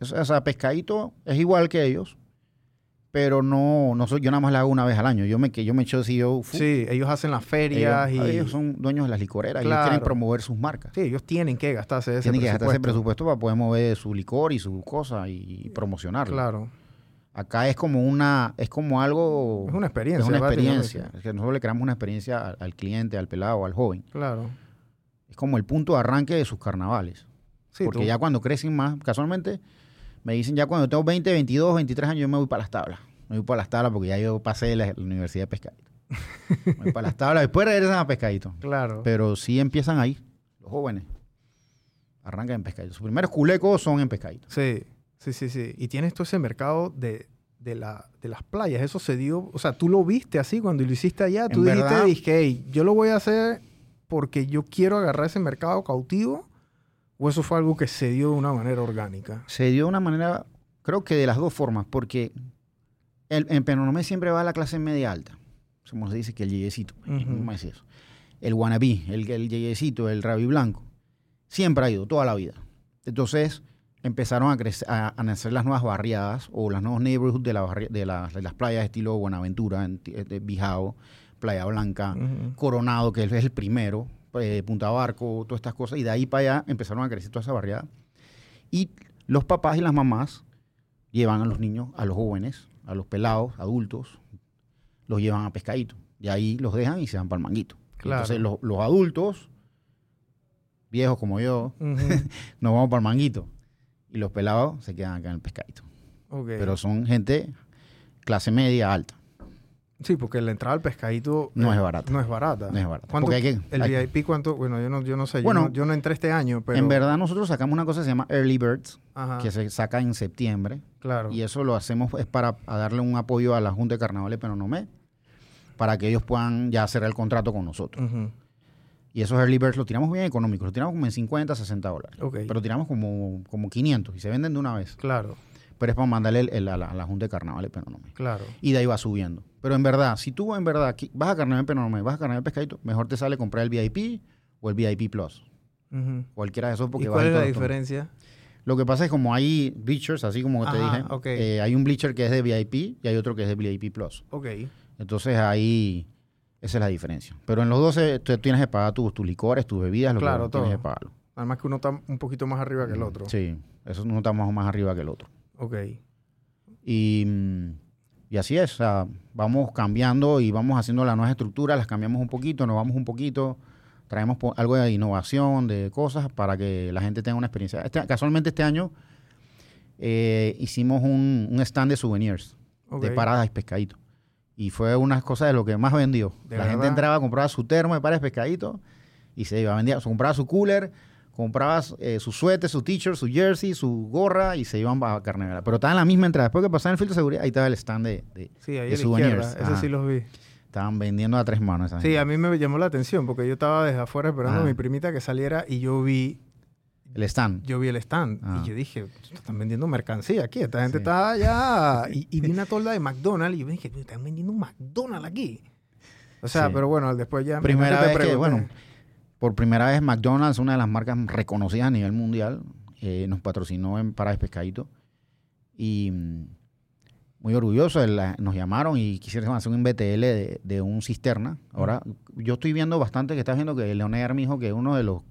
O sea, pescadito es igual que ellos, pero no, no soy, yo nada más la hago una vez al año. Yo me, que yo me echo CEO. fu- Sí, ellos hacen las ferias ellos, y. ellos son dueños de las licoreras y Claro. ellos quieren promover sus marcas. Sí, ellos tienen que gastarse ese Tienen que gastar ese presupuesto. presupuesto para poder mover su licor y su cosa y promocionarlo. Claro. Acá es como una, es como algo, Es una experiencia. es una experiencia. Es que nosotros le creamos una experiencia al, al cliente, al pelado, al joven. Claro. Es como el punto de arranque de sus carnavales. Sí, Porque tú- ya cuando crecen más, casualmente, me dicen ya cuando tengo 20, 22, 23 años, yo me voy para las tablas. Me voy para las tablas porque ya yo pasé la, la universidad de pescadito. me voy para las <laughs> tablas, después regresan a pescadito. Claro. Pero sí empiezan ahí, los jóvenes. Arrancan en pescadito. Sus primeros culecos son en pescadito. Sí, sí, sí, sí. Y tienes todo ese mercado de, de, la, de las playas. Eso se dio, o sea, tú lo viste así cuando lo hiciste allá. Tú En dijiste, verdad- dije, hey, yo lo voy a hacer porque yo quiero agarrar ese mercado cautivo. ¿O eso fue algo que se dio de una manera orgánica? Se dio de una manera, creo que de las dos formas, porque el, en Penonomé siempre va la clase media alta. Como se dice que el yeyecito. ¿cómo es eso? El wannabe, el, el yeyecito, el rabi blanco. Siempre ha ido, toda la vida. Entonces empezaron a, crecer, a, a nacer las nuevas barriadas o las nuevos neighborhoods de, la barri- de, las- de las playas estilo Buenaventura, en ti- de Bijao, Playa Blanca. Coronado, que es el primero, eh, Punta Barco, todas estas cosas. Y de ahí para allá empezaron a crecer toda esa barriada. Y los papás y las mamás llevan a los niños, a los jóvenes, a los pelados, adultos, los llevan a pescadito. Y ahí los dejan y se van para el manguito. Claro. Entonces los, los adultos, viejos como yo, Ujú. <laughs> nos vamos para el manguito. Y los pelados se quedan acá en el pescadito. Ok. Pero son gente clase media alta. Sí, porque la entrada al pescadito No eh, es barata. No es barata. No es barata. ¿Cuánto- hay que- el hay- VIP cuánto? Bueno, yo no, yo no sé. Bueno, yo, no, yo no entré este año, pero... En verdad nosotros sacamos una cosa que se llama Early Birds, Ajá, que se saca en septiembre. claro. Y eso lo hacemos es para darle un apoyo a la Junta de Carnaval de Penonomé para que ellos puedan ya cerrar el contrato con nosotros. Y esos early birds los tiramos bien económicos, los tiramos como en 50, 60 dólares. Ok. Pero tiramos como, como 500 y se venden de una vez. Claro, Pero es para mandarle el- el- a, la, a la Junta de Carnaval de Penonomé. claro. Y de ahí va subiendo. Pero en verdad, si tú en verdad vas a Carnaval de Penonomé, vas a Carnaval de Pescadito, mejor te sale comprar el VIP o el VIP Plus. Cualquiera de esos porque ¿Y cuál es la diferencia? Lo que pasa es como hay bleachers, así como te dije, ok. eh, hay un bleacher que es de VIP y hay otro que es de VIP Plus. Ok. Entonces ahí, esa es la diferencia. Pero en los dos eh, tú tienes que pagar tus, tus licores, tus bebidas, lo Claro, que tienes todo. que pagarlo. Además que uno está un poquito más arriba que el otro. Sí, eso no está más, más arriba que el otro. Ok. Y, y así es, o sea, vamos cambiando y vamos haciendo las nuevas estructuras, las cambiamos un poquito, nos vamos un poquito, traemos algo de innovación, de cosas para que la gente tenga una experiencia. Este- casualmente este año eh, hicimos un, un stand de souvenirs, de paradas y pescadito. Y fue una cosa de lo que más vendió. ¿De la gente entraba, compraba su termo de paradas y pescadito y se iba, vendía, compraba su cooler, compraba eh, su suéter, su t-shirt, su jersey, su gorra y se iban a Carnevera. Pero estaba en la misma entrada. Después que pasaban el filtro de seguridad, ahí estaba el stand de... de- Sí, ahí de souvenirs. sí los vi. estaban vendiendo a tres manos. esa Sí, gente. a mí me llamó la atención porque yo estaba desde afuera esperando a Ah. mi primita que saliera y yo vi, El stand. yo vi el stand Ah. y yo dije, están vendiendo mercancía aquí, esta gente Sí. está allá. <laughs> Y, y vi una tolda de McDonald's y yo dije, están vendiendo un McDonald's aquí. O sea, Sí. pero bueno, después ya... Primera te vez que, bueno, por primera vez McDonald's, una de las marcas reconocidas a nivel mundial, eh, nos patrocinó en Paradas Pescadito. Y mm, muy orgulloso, la- nos llamaron y quisieron hacer un BTL de, de un cisterna. Ahora, yo estoy viendo bastante que está viendo que Leonel me dijo que uno de los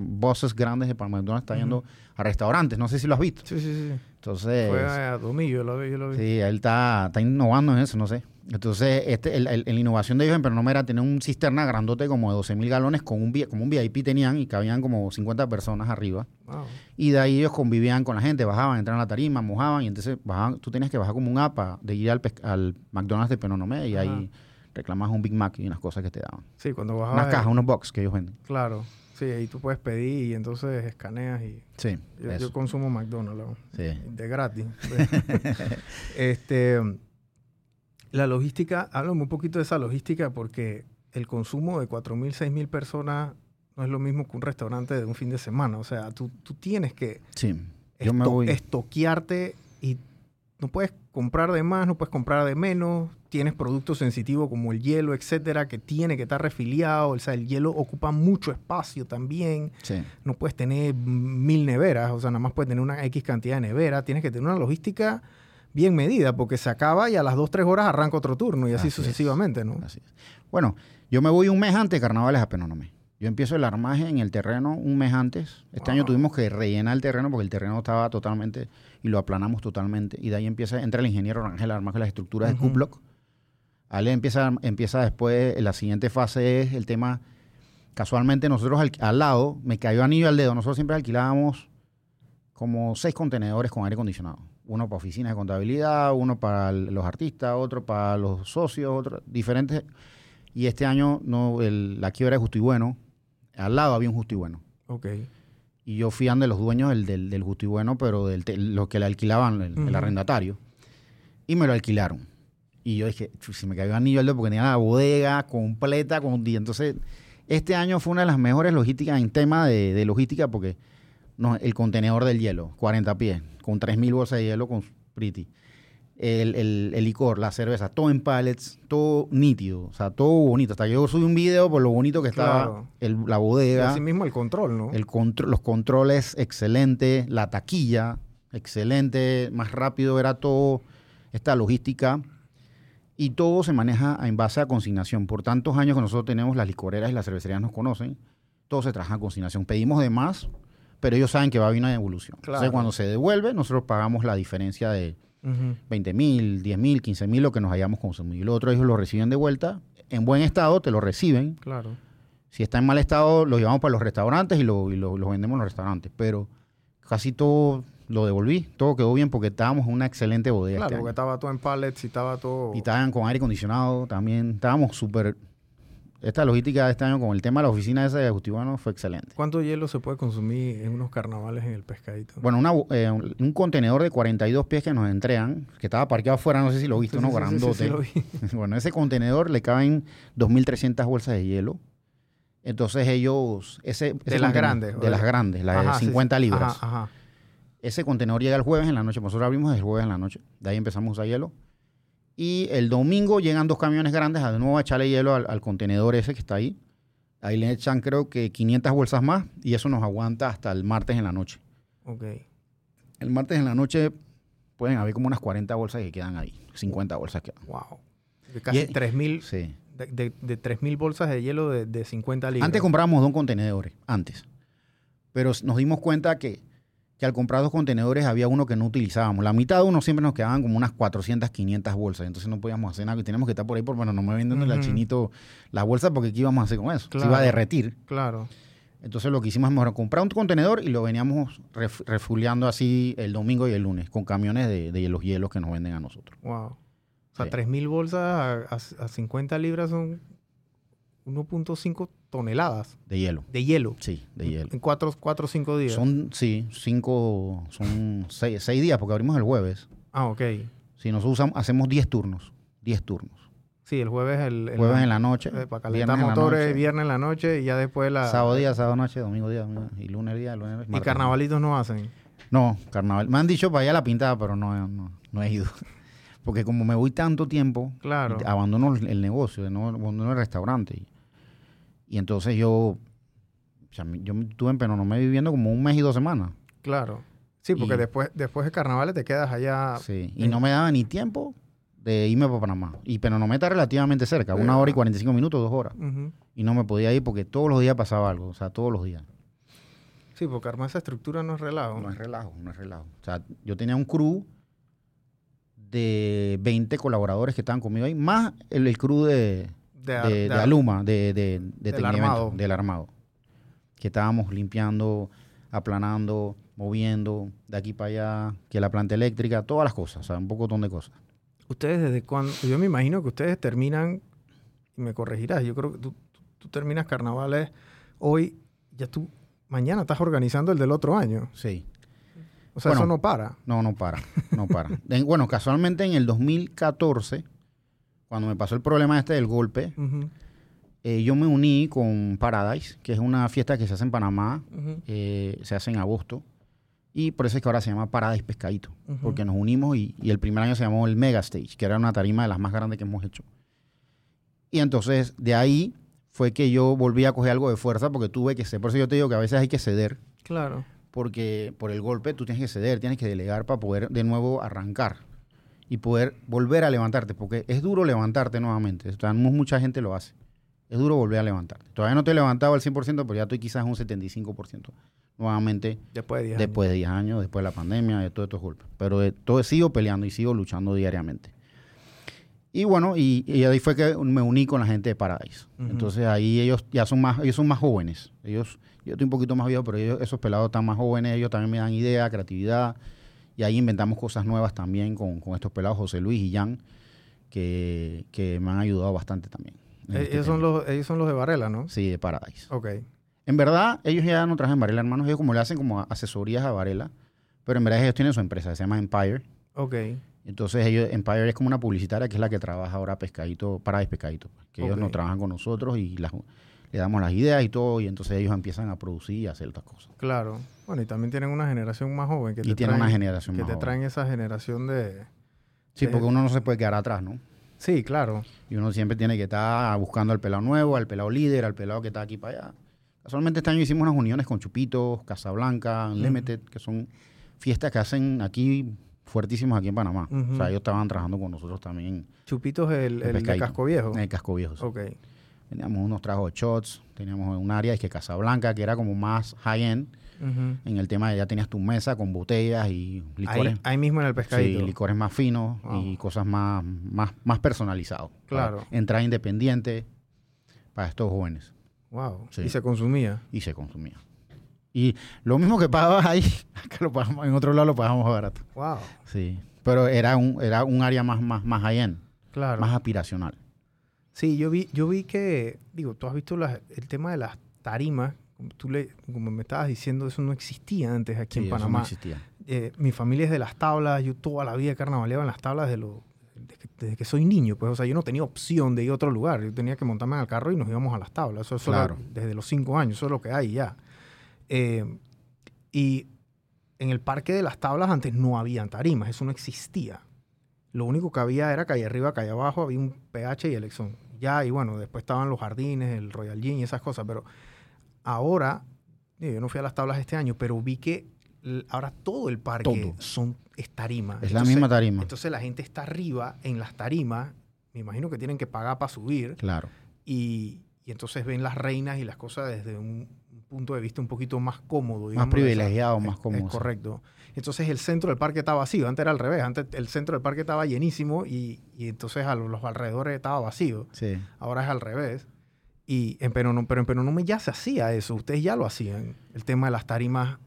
bosses grandes de McDonald's está yendo a restaurantes. No sé si lo has visto. Sí, sí, sí. Entonces, Fue a Domillo, yo lo vi, yo lo vi. Sí, él está, está innovando en eso, no sé. Entonces, este, el, el- la innovación de ellos en Pernoma era tener un cisterna grandote como de 12 mil galones con un, como un VIP tenían y cabían como 50 personas arriba. Wow. Y de ahí ellos convivían con la gente, bajaban, entraban a la tarima, mojaban y entonces bajaban, tú tenías que bajar como un APA de ir al, al McDonald's de Penonomé y ahí reclamas un Big Mac y unas cosas que te daban. Sí, cuando bajaba... Unas cajas, unos box que ellos venden. Claro. Sí, ahí tú puedes pedir y entonces escaneas y... Sí, Yo, consumo McDonald's. Sí. de gratis. <laughs> este, la logística, háblame un poquito de esa logística porque el consumo de 4.000, 6.000 personas no es lo mismo que un restaurante de un fin de semana. O sea, tú, tú tienes que Sí, yo me voy. estoquearte y no puedes comprar de más, no puedes comprar de menos. Tienes productos sensitivos como el hielo, etcétera, que tiene que estar refiliado. O sea, el hielo ocupa mucho espacio también. Sí. No puedes tener mil neveras, o sea, nada más puedes tener una X cantidad de neveras. Tienes que tener una logística bien medida, porque se acaba y a las 2, 3 horas arranca otro turno y así, Así es. sucesivamente, ¿no? Así es. Bueno, yo me voy un mes antes de carnavales a Penonomé. Yo empiezo el armaje en el terreno un mes antes. Este año tuvimos que rellenar el terreno porque el terreno estaba totalmente y lo aplanamos totalmente. Y de ahí empieza, entra el ingeniero Rangel a armar las estructuras de Q-Block. A él empieza, empieza después, la siguiente fase es el tema. Casualmente, nosotros al, al lado, me cayó anillo al dedo. Nosotros siempre alquilábamos como seis contenedores con aire acondicionado. Uno para oficinas de contabilidad, uno para los artistas, otro para los socios, otro, diferentes. Y este año no, el- la quiebra de Justo y Bueno, al lado había un Justo y Bueno. Ok. Y yo fui ande los dueños del, del, del Justo y Bueno, pero del, los que le alquilaban, el, arrendatario. Y me lo alquilaron. Y yo dije, "Chu, si me cayó anillo al dedo porque tenía la bodega completa con y entonces este año fue una de las mejores logísticas en tema de, de logística porque no, el contenedor del hielo, 40 pies, con 3.000 bolsas de hielo con Pretty. El, el- el licor, la cerveza, todo en pallets, todo nítido, o sea, todo bonito. Hasta yo subí un video por lo bonito que estaba Claro. el- la Y bodega. así mismo el control, ¿no? El los controles, excelente. La taquilla, excelente. Más rápido era todo. Esta logística. Y todo se maneja en base a consignación. Por tantos años que nosotros tenemos, las licoreras y las cervecerías nos conocen, todo se trabaja a consignación. Pedimos de más, pero ellos saben que va a haber una devolución. Claro. Entonces, cuando se devuelve, nosotros pagamos la diferencia de Ujú. 20 mil, 10 mil, 15 mil, lo que nos hayamos consumido. Y lo otro, ellos lo reciben de vuelta. En buen estado, te lo reciben. Claro. Si está en mal estado, lo llevamos para los restaurantes y lo, y lo- lo vendemos en los restaurantes. Pero casi todo lo devolví. Todo quedó bien porque estábamos en una excelente bodega. Claro, este porque año. estaba todo en pallets y estaba todo... Y estaban con aire acondicionado también. Estábamos súper... Esta logística de este año con el tema de la oficina esa de Justibano fue excelente. ¿Cuánto hielo se puede consumir en unos carnavales en el pescadito? Bueno, una eh, un contenedor de 42 pies que nos entregan, que estaba parqueado afuera, no sé si lo viste, Sí, uno sí, sí, sí, grandote. sí, lo vi. <laughs> Bueno, ese contenedor le caben 2.300 bolsas de hielo. Entonces ellos... Ese, ese las grandes, De de- las grandes, las Ajá, de sí, 50 sí. libras. Ajá, ajá. Ese contenedor llega el jueves en la noche. Nosotros abrimos el jueves en la noche. De ahí empezamos a usar hielo. Y el domingo llegan dos camiones grandes a de nuevo a echarle hielo al, al contenedor ese que está ahí. Ahí le echan creo que 500 bolsas más y eso nos aguanta hasta el martes en la noche. Ok. El martes en la noche pueden haber como unas 40 bolsas que quedan ahí. 50 bolsas quedan. Wow. De casi Y- 3.000 Sí. de, de, de 3.000 bolsas de hielo de, de 50 libras. Antes comprábamos dos contenedores, antes. Pero nos dimos cuenta que, que al comprar dos contenedores había uno que no utilizábamos. La mitad de uno siempre nos quedaban como unas 400, 500 bolsas. Entonces no podíamos hacer nada. Y teníamos que estar por ahí por, bueno, no me vendiéndole al Ujú. chinito las bolsas porque ¿qué íbamos a hacer con eso? Se iba a derretir. Claro. Entonces lo que hicimos es mejor comprar un contenedor y lo veníamos ref- refuleando así el domingo y el lunes con camiones de, de los hielos que nos venden a nosotros. Wow. O sea, Sí. 3.000 bolsas a, a- a 50 libras son 1.5 toneladas De hielo. de hielo. Sí, de hielo. En 4 o 5 días. Son, sí, cinco, son seis, seis días porque abrimos el jueves. Ah, ok. Si nos usamos, hacemos 10 turnos. 10 turnos. Sí, el jueves el, el- Jueves en la noche. eh, para calentar en motores, noche, viernes en la noche y ya después la... Sábado día, sábado noche, domingo día, domingo- y lunes día, lunes y carnavalitos no hacen. No, carnaval. Me han dicho para allá la pintada, pero no, no, no he ido. <laughs> Porque como me voy tanto tiempo, Claro. abandono el, el negocio, no abandono el restaurante. Y, y entonces yo, o sea, yo estuve en Penonomé viviendo como un mes y dos semanas. Claro. Sí, porque Y- después, después de carnavales te quedas allá. Sí, y no me daba ni tiempo de irme para Panamá. Y Penonomé está relativamente cerca, Sí, una hora y ah. 45 minutos, dos horas. Y no me podía ir porque todos los días pasaba algo, o sea, todos los días. Sí, porque armar esa estructura no es relajo. No es relajo, no es relajo. O sea, yo tenía un crew de 20 colaboradores que estaban conmigo ahí, más el, el crew de, De, de, de de Aluma, de, de, de Del armado. del armado. Que estábamos limpiando, aplanando, moviendo, de aquí para allá, que la planta eléctrica, todas las cosas, o sea, un pocotón de cosas. Ustedes desde cuándo... Yo me imagino que ustedes terminan, y me corregirás, yo creo que tú, tú- tú terminas carnavales hoy, ya tú mañana estás organizando el del otro año. Sí. O sea, Bueno. eso no para. No, no para, no para. <laughs> En- bueno, casualmente en el 2014, cuando me pasó el problema este del golpe, eh, yo me uní con Paradise, que es una fiesta que se hace en Panamá, eh, se hace en agosto, Y por eso es que ahora se llama Paradise Pescadito, porque nos unimos y, y el primer año se llamó el Mega Stage, que era una tarima de las más grandes que hemos hecho. Y entonces de ahí fue que yo volví a coger algo de fuerza porque tuve que ceder. Por eso yo te digo que a veces hay que ceder, Claro. porque por el golpe tú tienes que ceder, tienes que delegar para poder de nuevo arrancar y poder volver a levantarte, porque es duro levantarte nuevamente. O sea, mucha gente lo hace. Es duro volver a levantarte. Todavía no te he levantado al 100%, pero ya estoy quizás un 75% nuevamente Después de 10 años. después de 10 años, después de la pandemia, de todos estos golpes. Pero de todo, sigo peleando y sigo luchando diariamente. Y bueno, y, y ahí fue que me uní con la gente de Paradise. Entonces ahí ellos ya son más, ellos son más jóvenes. Ellos, yo estoy un poquito más viejo, pero ellos, esos pelados están más jóvenes, ellos también me dan idea, creatividad. Y ahí inventamos cosas nuevas también con, con estos pelados, José Luis y Jan, que, que me han ayudado bastante también. Eh, este ellos, son tema. los, ellos son los de Varela, ¿no? Sí, de Paradise. Ok. En verdad, ellos ya no trabajan en Varela, hermanos. Ellos como le hacen como asesorías a Varela. Pero en verdad ellos tienen su empresa, se llama Empire. Ok. Entonces ellos, Empire es como una publicitaria que es la que trabaja ahora Pescadito, Paradise Pescadito. pues, Que ellos no trabajan con nosotros y las- le damos las ideas y todo. Y entonces ellos empiezan a producir y a hacer otras cosas. Claro. Bueno, y también tienen una generación más joven que Y te tienen traen, una generación que más te joven. traen esa generación de... Sí, de- porque uno no se puede quedar atrás, ¿no? Sí, claro. Y uno siempre tiene que estar buscando al pelado nuevo, al pelado líder, al pelado que está aquí para allá. Casualmente este año hicimos unas uniones con Chupitos, Casablanca, Unlimited, que son fiestas que hacen aquí fuertísimas aquí en Panamá. O sea, ellos estaban trabajando con nosotros también Chupitos el, El el de pescadito. Casco Viejo. en el Casco Viejo. sí. Ok. Teníamos unos tragos de shots, teníamos un área es que Casablanca, que era como más high-end, en el tema de ya tenías tu mesa con botellas y licores. Ahí, ahí mismo en el Sí, pescadito. licores más finos Wow. y cosas más, más, más personalizados. Claro. Entrada independiente para estos jóvenes. Wow. Sí. Y se consumía. Y se consumía. Y lo mismo que pagabas <laughs> ahí, acá lo pagamos, en otro lado lo pagamos más barato. Wow. Sí. Pero era un, era un área más, más, más high-end, Claro. más aspiracional. Sí, yo vi, yo vi que, digo, tú has visto las- el tema de las tarimas, como tú le, como me estabas diciendo, eso no existía antes aquí Sí, en eso no Panamá. existía. Eh, mi familia es de las tablas, yo toda la vida carnavaleaba en las tablas desde, lo, desde, que, desde que soy niño, pues, o sea, yo no tenía opción de ir a otro lugar, yo tenía que montarme en el carro y nos íbamos a las tablas, eso, eso era Claro. desde los cinco años, eso es lo que hay ya. Eh, y en el parque de las tablas antes no habían tarimas, eso no existía. Lo único que había era calle arriba, calle abajo, había un PH y el Exxon. Ya, y bueno, después estaban los jardines, el Royal Gin y esas cosas, pero ahora, yo no fui a las tablas este año, pero vi que ahora todo el parque Todo. son, es tarima. Es la misma tarima. Entonces la gente está arriba en las tarimas, me imagino que tienen que pagar para subir, Claro. y, y entonces ven las reinas y las cosas desde un punto de vista un poquito más cómodo. digamos, privilegiado, esa- más cómodo, Es correcto. Entonces el centro del parque estaba vacío. Antes era al revés. Antes el centro del parque estaba llenísimo y, y entonces a los, los alrededores estaba vacío. Sí. Ahora es al revés. Y en pero en Penonomé ya se hacía eso. Ustedes ya lo hacían. El tema de las tarimas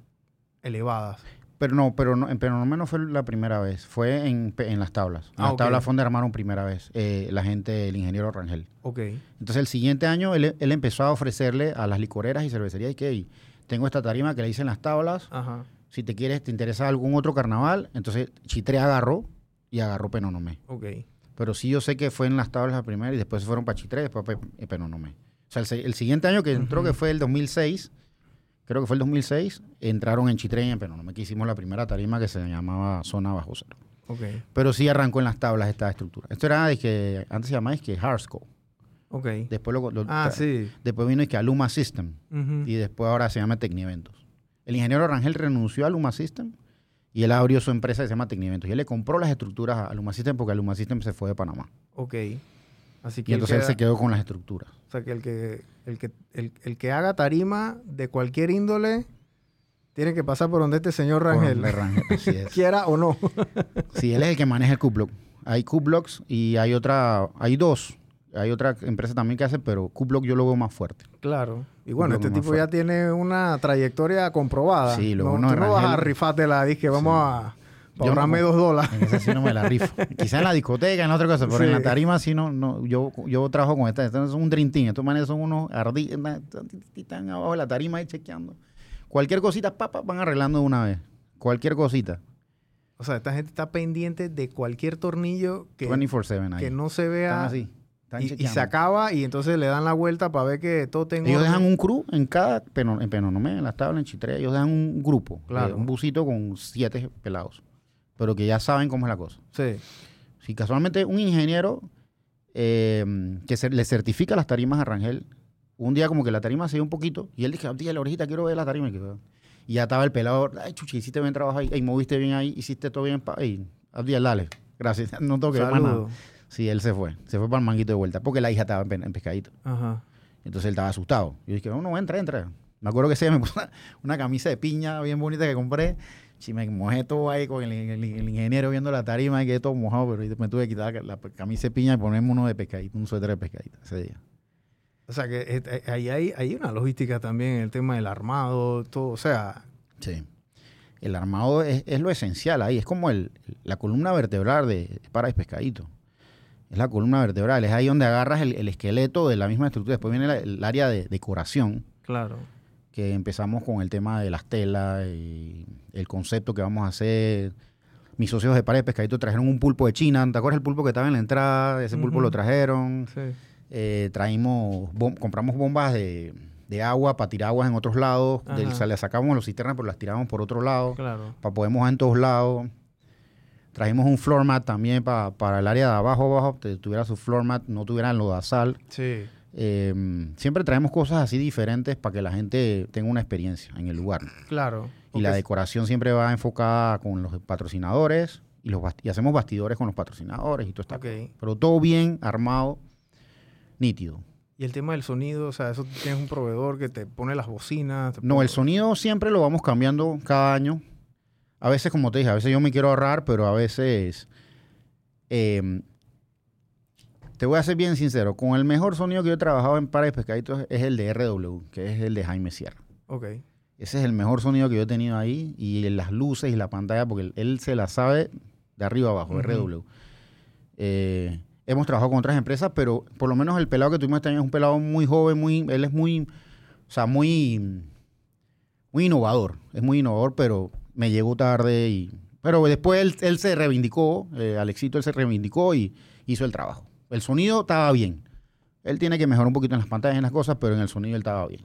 elevadas. Pero no, pero no, en Penonomé no fue la primera vez, fue en, en las tablas. En Ah, las ok. tablas fue donde armaron primera vez eh, la gente, el ingeniero Rangel. Ok. Entonces el siguiente año él, él empezó a ofrecerle a las licoreras y cervecerías y que "Ey, tengo esta tarima que le hice en las tablas, Ajá. si te quieres, te interesa algún otro carnaval, entonces Chitre agarró y agarró Penonomé. Ok. Pero sí yo sé que fue en las tablas la primera y después se fueron para Chitre y después para Pe- Penonomé. O sea, el, el siguiente año que entró, Ujú. que fue el 2006, creo que fue el 2006, entraron en Chitre y en Penonomé, que hicimos la primera tarima que se llamaba Zona Bajo Cero. Ok. Pero sí arrancó en las tablas esta estructura. Esto era de que antes se llamaba es que Harsco. Ok. Después, lo, lo- Ah, sí. después vino es que Aluma System. Y después ahora se llama Tecnieventos. El ingeniero Rangel renunció a Aluma System y él abrió su empresa que se llama Tecnieventos. Y él le compró las estructuras a Aluma System porque Aluma System se fue de Panamá. Ok. Así que Y entonces él queda- se quedó con las estructuras. O sea, que el que, el que, el, el que haga tarima de cualquier índole tiene que pasar por donde este señor Rangel, Rangel, así es. <laughs> quiera o no. <laughs> Sí, él es el que maneja el Q-Block. Hay Q-Blocks y hay otra, hay dos. Hay otra empresa también que hace, pero Q-Block yo lo veo más fuerte. claro. Y bueno, este tipo ya tiene una trayectoria comprobada. Sí, lo no, bueno tú no vas a Rangel- rifártela, dije, vamos a No ahorrarme como- dos dólares. En esa sí no me la rifo. Quizá en la discoteca, en otra cosa, pero en la tarima sí no, no yo, yo trabajo con esta. Estos son un team. Estos manes son unos ardidos. Están abajo de la tarima ahí chequeando. Cualquier cosita, papá, van arreglando de una vez. Cualquier cosita. O sea, esta gente está pendiente de cualquier tornillo que, 24-7 ahí. que no se Están vea así. Están Y, y se acaba y entonces le dan la vuelta para ver que todo tenga Ellos orden. dejan un crew en cada, pero en Penonomé, en las tablas, en Chitré, ellos dejan un grupo, Claro. eh, un busito con siete pelados, pero que ya saben cómo es la cosa. Sí. Si casualmente un ingeniero eh, que se, le certifica las tarimas a Rangel, un día como que la tarima se dio un poquito y él dijo, tía, la orejita, quiero ver la tarima. Y, ya estaba el pelado, ay, chuchi, hiciste bien trabajo ahí, ey, moviste bien ahí, hiciste todo bien. Abdiel, dale, gracias, <laughs> no tengo que ver más nada. Sí, él se fue, se fue para el manguito de vuelta, porque la hija estaba en, en pescadito. Ajá. Entonces él estaba asustado. Yo dije, no, no, entra, entra. Me acuerdo que día me puso una, <laughs> una camisa de piña bien bonita que compré. Si me mojé todo ahí con el, el- el ingeniero viendo la tarima y quedé todo mojado, pero me tuve que quitar la, la camisa de piña y ponerme uno de pescadito, un suéter de pescadito ese día. O sea que eh, eh, ahí hay, hay una logística también en el tema del armado, todo. O sea, Sí. El armado es, es lo esencial ahí, es como el, la columna vertebral de para el pescadito. Es la columna vertebral, es ahí donde agarras el, el esqueleto de la misma estructura. Después viene la- el área de decoración, claro. Que empezamos con el tema de las telas y el concepto que vamos a hacer. Mis socios de Para de Pescadito trajeron un pulpo de China. ¿Te acuerdas el pulpo que estaba en la entrada? Ese pulpo lo trajeron. Sí. Eh, traímos, bom- compramos bombas de, de agua para tirar aguas en otros lados. Del- Ajá. le sacamos los cisternas, pero las tiramos por otro lado. Claro. Para poder mojar en todos lados. Trajimos un floor mat también pa- para el área de abajo, abajo, que tuviera su floor mat, no tuviera lodazal. Sí. Eh, siempre traemos cosas así diferentes para que la gente tenga una experiencia en el lugar. Claro. Y la decoración siempre va enfocada con los patrocinadores y, los y hacemos bastidores con los patrocinadores y todo está. Ok. Pero todo bien armado, nítido. Y el tema del sonido, o sea, eso tienes un proveedor que te pone las bocinas. No, pone- el sonido siempre lo vamos cambiando cada año. A veces, como te dije, a veces yo me quiero ahorrar, pero a veces... eh, te voy a ser bien sincero. Con el mejor sonido que yo he trabajado en Para de Pescaditos es el de RW, que es el de Jaime Sierra. Ok. Ese es el mejor sonido que yo he tenido ahí. Y las luces y la pantalla, porque él, él se la sabe de arriba abajo. RW. Eh, hemos trabajado con otras empresas, pero por lo menos el pelado que tuvimos este año es un pelado muy joven, muy, él es muy, o sea, muy, muy innovador. Es muy innovador, pero me llegó tarde y... Pero después él, él se reivindicó, eh, Alexito, él se reivindicó y hizo el trabajo. El sonido estaba bien. Él tiene que mejorar un poquito en las pantallas y en las cosas, pero en el sonido él estaba bien.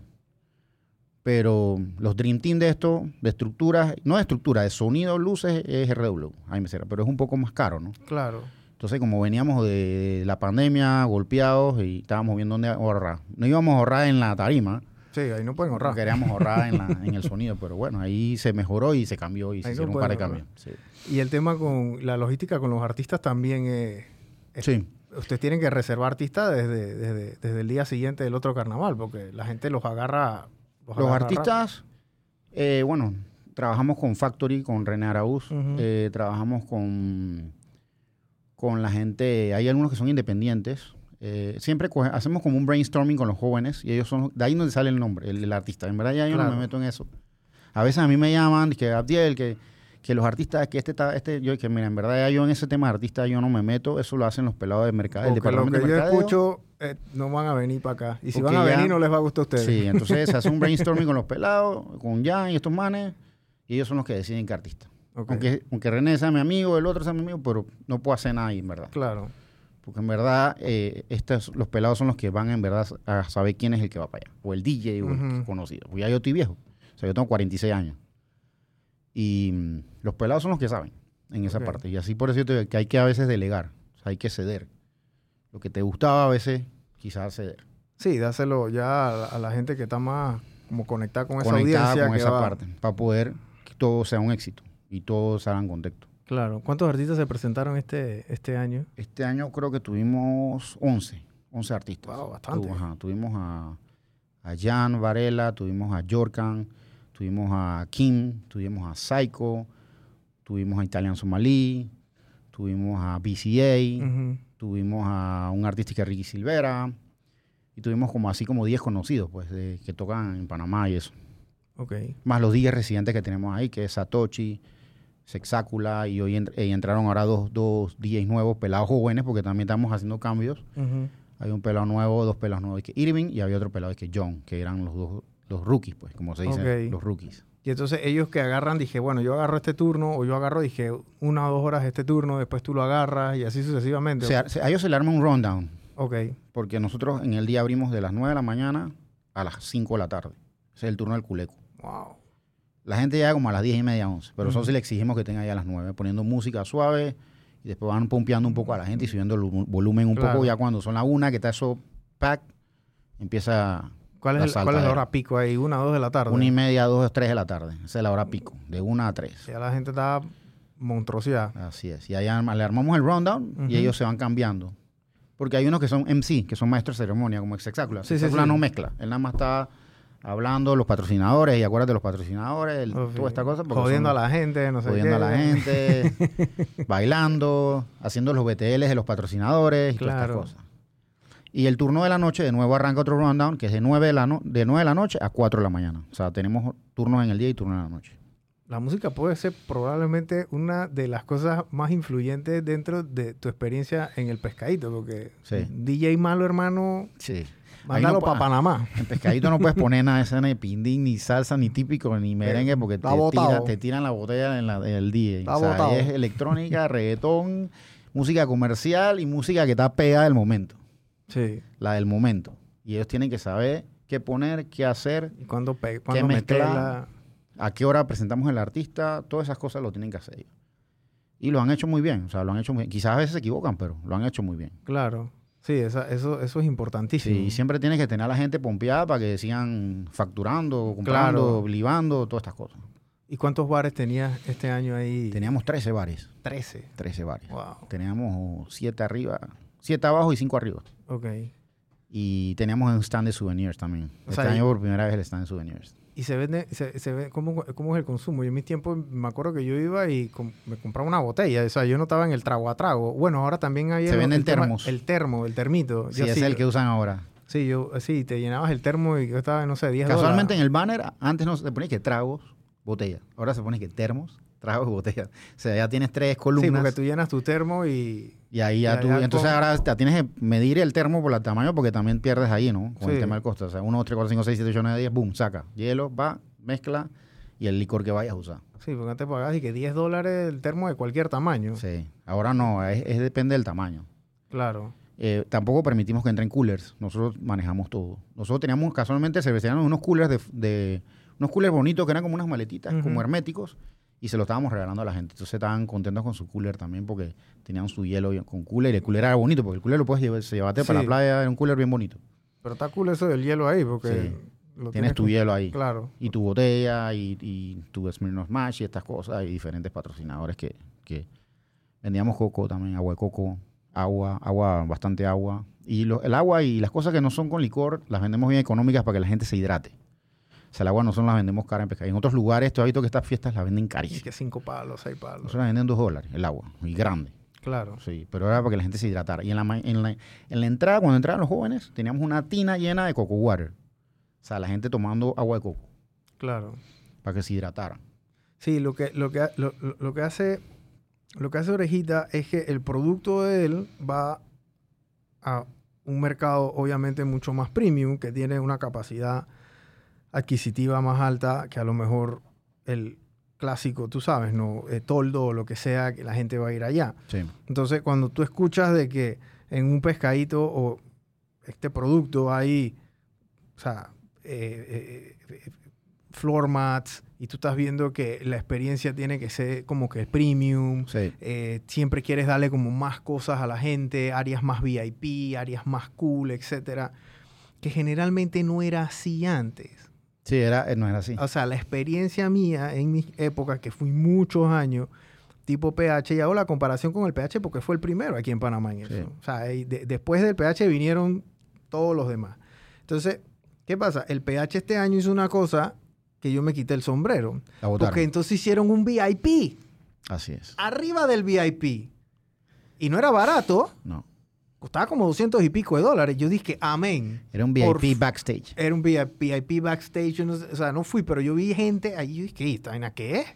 Pero los Dream Team de esto, de estructuras, no de estructura, de sonido, luces, es RW, Jaime Serra, pero es un poco más caro, ¿no? Claro. Entonces, como veníamos de la pandemia, golpeados y estábamos viendo dónde ahorrar. No íbamos a ahorrar en la tarima, Sí, ahí no pueden ahorrar. no queríamos ahorrar en, la- en el sonido, pero bueno, ahí se mejoró y se cambió y se no hicieron un par de cambios. Sí. Y el tema con la logística con los artistas también es... es- Sí. Ustedes tienen que reservar artistas desde, desde, desde el día siguiente del otro carnaval, porque la gente los agarra. Los agarra artistas, eh, bueno, trabajamos con Factory, con René Araúz, eh, trabajamos con, con la gente, hay algunos que son independientes. eh, siempre coge- hacemos como un brainstorming con los jóvenes y ellos son, de ahí donde sale el nombre, el, el artista. En verdad ya yo no me meto en eso. A veces a mí me llaman, que Abdiel, que, que los artistas, que este está, este, yo que mira, en verdad yo en ese tema de artista yo no me meto, eso lo hacen los pelados de mercado, el Porque lo que yo escucho eh, no van a venir para acá. Y si Porque van a ya- venir, no les va a gustar a ustedes. Sí, entonces se hace un <laughs> brainstorming con los pelados, con Jan y estos manes, y ellos son los que deciden qué artista. Ok. Aunque, aunque René sea mi amigo, el otro sea mi amigo, pero no puedo hacer nada ahí, en verdad. Claro. Porque en verdad, eh, estos, los pelados son los que van en verdad a saber quién es el que va para allá. O el DJ o el conocido. Pues ya yo estoy viejo. O sea, yo tengo 46 años. Y mm, los pelados son los que saben en esa parte. Y así por eso yo te digo que hay que a veces delegar. O sea, hay que ceder. Lo que te gustaba a veces, quizás ceder. Sí, dáselo ya a, la- a la gente que está más como conectada con esa Conectada audiencia. con que esa va- parte. Para poder que todo sea un éxito. Y todo salga en contexto. Claro. ¿Cuántos artistas se presentaron este, este año? Este año creo que tuvimos 11. 11 artistas. Wow, bastante. Ajá, tuvimos a, a Jan Varela, tuvimos a Jorkan, tuvimos a Kim, tuvimos a Psycho, tuvimos a Italian Somalí, tuvimos a BCA, tuvimos a un artista que es Ricky Silvera, y tuvimos como así como 10 conocidos, pues, de- que tocan en Panamá y eso. Más los 10 residentes que tenemos ahí, que es Satoshi, Sexácula, y hoy ent- eh, entraron ahora dos, dos DJs nuevos, pelados jóvenes, porque también estamos haciendo cambios. Hay un pelado nuevo, dos pelados nuevos que Irving y había otro pelado que John, que eran los dos los rookies, pues, como se dice, los rookies. Y entonces ellos que agarran, dije, bueno, yo agarro este turno, o yo agarro, dije, una o dos horas este turno, después tú lo agarras, y así sucesivamente. O sea, se- a ellos se le arma un rundown. Ok. Porque nosotros en el día abrimos de las 9 de la mañana a las 5 de la tarde. Ese es el turno del culeco. Wow. La gente llega como a las 10 y media, 11. Pero eso Ujú. sí le exigimos que tenga ya a las 9, poniendo música suave y después van pompeando un poco a la gente y subiendo el vo- volumen un Claro. poco. Ya cuando son las 1, que está eso pack, empieza ¿Cuál es, el- cuál es la hora pico ahí? ¿Una, dos de la tarde? una y media, 2, 3 de la tarde. Esa es la hora pico, de 1 a 3. Ya la gente está monstruosidad. Así es. Y ahí arma- le armamos el rundown Ujú. y ellos se van cambiando. Porque hay unos que son MC, que son maestros de ceremonia, como Exacácula. Sí, sí, sí. no mezcla. Él nada más está hablando los patrocinadores y acuérdate los patrocinadores, el- toda esta cosa. Jodiendo a la gente, no sé jodiendo a la gente, <laughs> bailando, haciendo los BTLs de los patrocinadores y Claro. todas estas cosas. Y el turno de la noche, de nuevo arranca otro rundown, que es de 9 de la, no- de 9 de la noche a 4 de la mañana. O sea, tenemos turnos en el día y turnos en la noche. La música puede ser probablemente una de las cosas más influyentes dentro de tu experiencia en el pescadito, porque Sí. DJ malo, hermano, Sí. mándalo no para pa- Panamá. <laughs> En pescadito no puedes poner nada de esa, ni pindín, ni salsa, ni típico, ni merengue, porque te, tira- te tiran la botella en, la, en el día. Está o sea, botado. es electrónica, <laughs> reggaetón, música comercial y música que está pegada del momento. Sí. La del momento. Y ellos tienen que saber qué poner, qué hacer, Y cuando, pe cuando mezclar? a qué hora presentamos el artista, todas esas cosas lo tienen que hacer ellos. Y lo han hecho muy bien, o sea, lo han hecho muy bien. Quizás a veces se equivocan, pero lo han hecho muy bien. Claro. Sí, esa- eso, eso es importantísimo. Sí, y siempre tienes que tener a la gente pompeada para que sigan facturando, comprando, Claro. libando, todas estas cosas. ¿Y cuántos bares tenías este año ahí? Teníamos 13 bares, 13. 13 bares. Wow. Teníamos 7 arriba, 7 abajo y 5 arriba. Ok. Y teníamos un stand de souvenirs también. O este sea, año por primera vez el stand de souvenirs. Y se vende, se, se ve, ¿cómo, ¿cómo es el consumo? Yo en mis tiempos me acuerdo que yo iba y com- me compraba una botella. O sea, yo no estaba en el trago a trago. Bueno, ahora también había... Se el- venden el tema- termos. El termo, el termito. Sí, Yo es el que usan ahora. Sí, yo, sí, te llenabas el termo y yo estaba, no sé, 10 Casualmente en el banner antes no se ponía que tragos, botella. Ahora se pone que termos, tragos y botella. O sea, ya tienes tres Sí, columnas. porque tú llenas tu termo y... Y ahí ya, Ya, tú, ya entonces con- ahora te tienes que medir el termo por el tamaño porque también pierdes ahí, ¿no? Con el Sí. tema del costo. O sea, 1, 3, 4, 5, 6, 7, 8, 9, 10, boom, saca. Hielo, va, mezcla y el licor que vayas a usar. Sí, porque antes pagabas y que 10 dólares el termo de cualquier tamaño. Sí. Ahora no, es, es depende del tamaño. Claro. Eh, tampoco permitimos que entren coolers. Nosotros manejamos todo. Nosotros teníamos casualmente cerveceríamos unos coolers de, de- unos coolers bonitos que eran como unas maletitas, Ujú. como herméticos, y se lo estábamos regalando a la gente. Entonces estaban contentos con su cooler también porque tenían su hielo con cooler y el cooler era bonito porque el cooler lo puedes llevar, se llevarte para Sí. la playa, era un cooler bien bonito. Pero está cool eso del hielo ahí porque... Sí. lo Tienes tu con- hielo ahí. Claro. Y tu botella y, y tu Smirnoff Mash y estas cosas y diferentes patrocinadores que, que vendíamos coco también, agua de coco, agua, agua, bastante agua. Y lo- el agua y las cosas que no son con licor las vendemos bien económicas para que la gente se hidrate. O sea, el agua no son las vendemos cara en pescado. En otros lugares, tú has visto que estas fiestas las venden carísimas. que 5 palos, 6 palos. Nosotros las venden dos dólares, el agua, y grande. Claro. Sí, pero era para que la gente se hidratara. Y en la, en la, en la entrada, cuando entraban los jóvenes, teníamos una tina llena de coco water. O sea, la gente tomando agua de coco Claro. para que se hidrataran. Sí, lo que, lo que, lo- lo que hace lo que hace Orejita es que el producto de él va a un mercado obviamente mucho más premium, que tiene una capacidad adquisitiva más alta que a lo mejor el clásico, tú sabes, ¿no? Eh, toldo o lo que sea, que la gente va a ir allá. Sí. Entonces, cuando tú escuchas de que en un pescadito o este producto hay, o sea, eh, eh, eh, floor mats y tú estás viendo que la experiencia tiene que ser como que premium, Sí. eh, siempre quieres darle como más cosas a la gente, áreas más VIP, áreas más cool, etcétera, que generalmente no era así antes. Sí, era, eh, no era así. O sea, la experiencia mía en mis épocas, que fui muchos años, tipo PH, y hago la comparación con el PH porque fue el primero aquí en Panamá en eso. Sí. O sea, de- después del PH vinieron todos los demás. Entonces, ¿qué pasa? El PH este año hizo una cosa que yo me quité el sombrero. Botaron. Porque entonces hicieron un VIP, Así es. arriba del VIP. Y no era barato, No. Costaba como 200 y pico de dólares. Yo dije, amén. Era un VIP backstage. Era un VIP, VIP backstage, no o sea, no fui, pero yo vi gente ahí, yo dije, ¿qué? ¿Esta vaina qué es?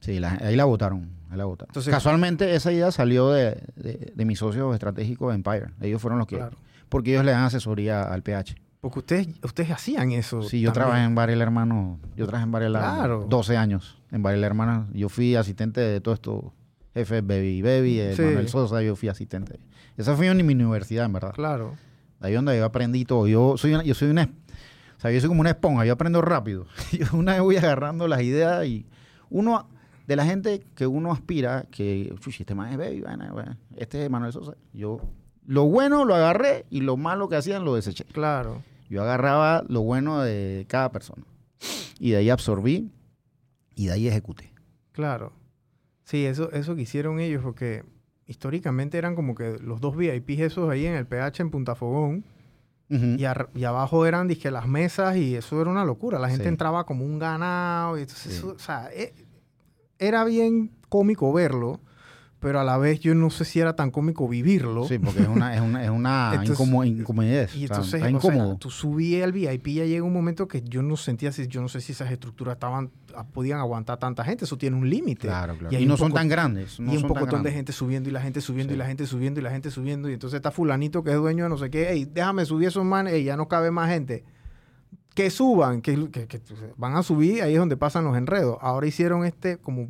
Sí, la- ahí la votaron. Ahí la votaron. Entonces- Casualmente esa idea salió de, de, de mis socios estratégicos de Empire. Ellos fueron los que... Claro. Porque ellos le dan asesoría al PH. Porque ustedes, ustedes hacían eso. Sí, yo también. trabajé en Varela Hermano. Yo trabajé en Varela Claro. 12 años. En Varela Hermano. Yo fui asistente de todo esto. jefe Baby Baby, el Sí. Manuel Sosa, yo fui asistente. Esa fue mi, universidad, en verdad. Claro. Ahí donde yo aprendí todo. Yo soy una, yo soy una, o sea, yo soy como una esponja, yo aprendo rápido. <laughs> Yo una vez voy agarrando las ideas y uno de la gente que uno aspira, que, chuchi, este man es baby, bueno, bueno, este es Manuel Sosa. Yo, lo bueno lo agarré y lo malo que hacían lo deseché. Claro. Yo agarraba lo bueno de cada persona y de ahí absorbí y de ahí ejecuté. Claro. Sí, eso, eso que hicieron ellos, porque históricamente eran como que los dos VIPs esos ahí en el PH en Punta Fogón, y, ar- y abajo eran dizque las mesas, y eso era una locura. La gente Sí. entraba como un ganado, y entonces Sí. eso, o sea, e- era bien cómico verlo, pero a la vez yo no sé si era tan cómico vivirlo. Sí, porque es una, es una, es una <laughs> Entonces- incomodidad. Y entonces, está o sea, incómodo. tú subías al VIP ya llega un momento que yo no sentía si, yo no sé si esas estructuras estaban, ah, podían aguantar tanta gente, eso tiene un límite. Claro, claro. Y Y, no son tan grandes. No y un pocotón de gente subiendo y la gente subiendo y la gente subiendo y la gente subiendo. Y entonces está fulanito que es dueño de no sé qué. Ey, déjame subir esos manes. Ey, ya no cabe más gente. Que suban, que, que- que van a subir. Ahí es donde pasan los enredos. Ahora hicieron este como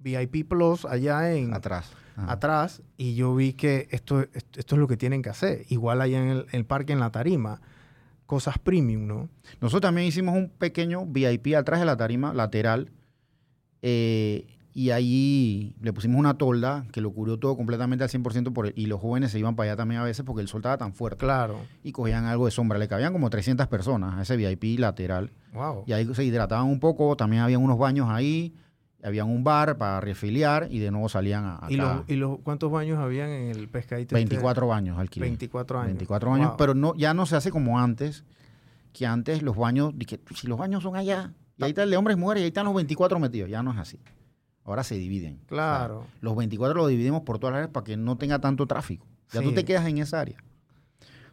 VIP Plus allá en Atrás. Ajá. atrás. Y yo vi que esto, esto, esto es lo que tienen que hacer. Igual allá en el, el parque, en la tarima. Cosas premium, ¿no? Nosotros también hicimos un pequeño VIP atrás de la tarima lateral. eh, y ahí le pusimos una tolda que lo cubrió todo completamente al 100% por el- y los jóvenes se iban para allá también a veces porque el sol estaba tan fuerte. Claro. Y cogían algo de sombra. Le cabían como 300 personas a ese VIP lateral. Wow. Y ahí se hidrataban un poco. También había unos baños ahí. Había un bar para refiliar y de nuevo salían a, ¿Y, acá. los, ¿Y los cuántos baños habían en el pescadito? este? 24 baños alquilé. 24 años. 24 años, Wow. pero no, ya no se hace como antes, que antes los baños, dije, si los baños son allá, y ahí está el de hombres y mujeres, y ahí están los 24 metidos, ya no es así. Ahora se dividen. Claro. O sea, los 24 los dividimos por todas las áreas para que no tenga tanto tráfico. Ya Sí. tú te quedas en esa área.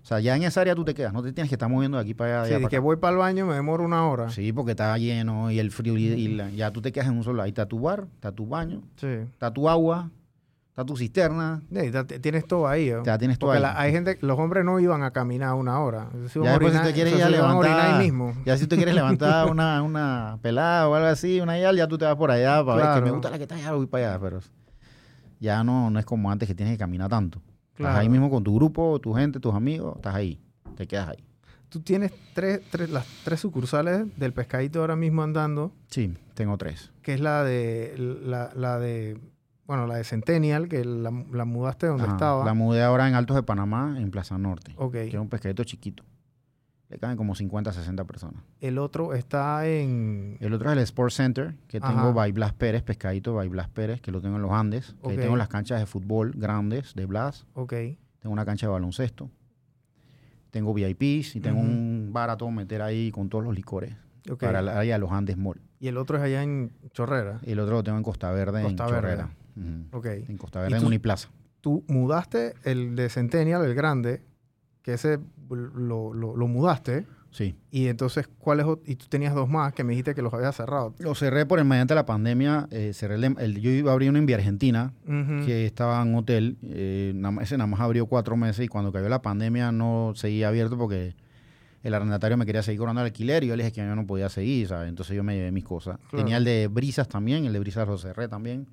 O sea, ya en esa área tú te quedas, no te tienes que estar moviendo de aquí para allá. Sí, de para que acá. voy para el baño me demoro una hora. Sí, porque está lleno y el frío y, y la- ya tú te quedas en un solo. Ahí está tu bar, está tu baño, Sí. está tu agua, está tu cisterna, Sí, ya tienes todo ahí. ya tienes todo Porque ahí. la- hay gente, los hombres no iban a caminar una hora. Ya después si te quieres se ir a iban orinar levantar, ahí mismo. ya si tú quieres <laughs> levantar una, una pelada o algo así, una yal, ya tú te vas por allá para ver Claro. que me gusta la que está allá, voy para allá, pero ya no, no es como antes que tienes que caminar tanto. Claro. Estás ahí mismo con tu grupo, tu gente, tus amigos, estás ahí, te quedas ahí. Tú tienes tres, tres, las tres sucursales del pescadito ahora mismo andando, Sí, tengo tres. que es la de la, la de bueno, la de Centennial, que la, la mudaste donde Ajá. estaba. La mudé ahora en Altos de Panamá, en Plaza Norte, ok. que es un pescadito chiquito. Le caben como 50, 60 personas. El otro está en El otro es el Sports Center, que Ajá. tengo by Blas Pérez, pescadito by Blas Pérez, que lo tengo en los Andes. Que ahí tengo las canchas de fútbol grandes de Blas. ok. Tengo una cancha de baloncesto. Tengo VIPs y tengo Ujú. un bar a todo meter ahí con todos los licores. ok. Para el área de los Andes Mall. Y el otro es allá en Chorrera. Y el otro lo tengo en Costa Verde, Costa en Verde. Chorrera. Ok. En Costa ¿Y Verde, en Uniplaza. Tú mudaste el de Centennial, el grande, que ese lo, lo, lo mudaste. Sí. Y entonces, ¿cuál es? ot- Y tú tenías dos más que me dijiste que los habías cerrado. Lo cerré por el mediante la pandemia. eh, cerré el, el- yo iba a abrir uno en Vía Argentina, que estaba en un hotel. eh, nada ese nada más abrió cuatro meses y cuando cayó la pandemia no seguía abierto porque el arrendatario me quería seguir cobrando el alquiler y yo le dije que yo no podía seguir, ¿sabes? Entonces yo me llevé mis cosas. Claro. Tenía el de Brisas también, el de Brisas lo cerré también.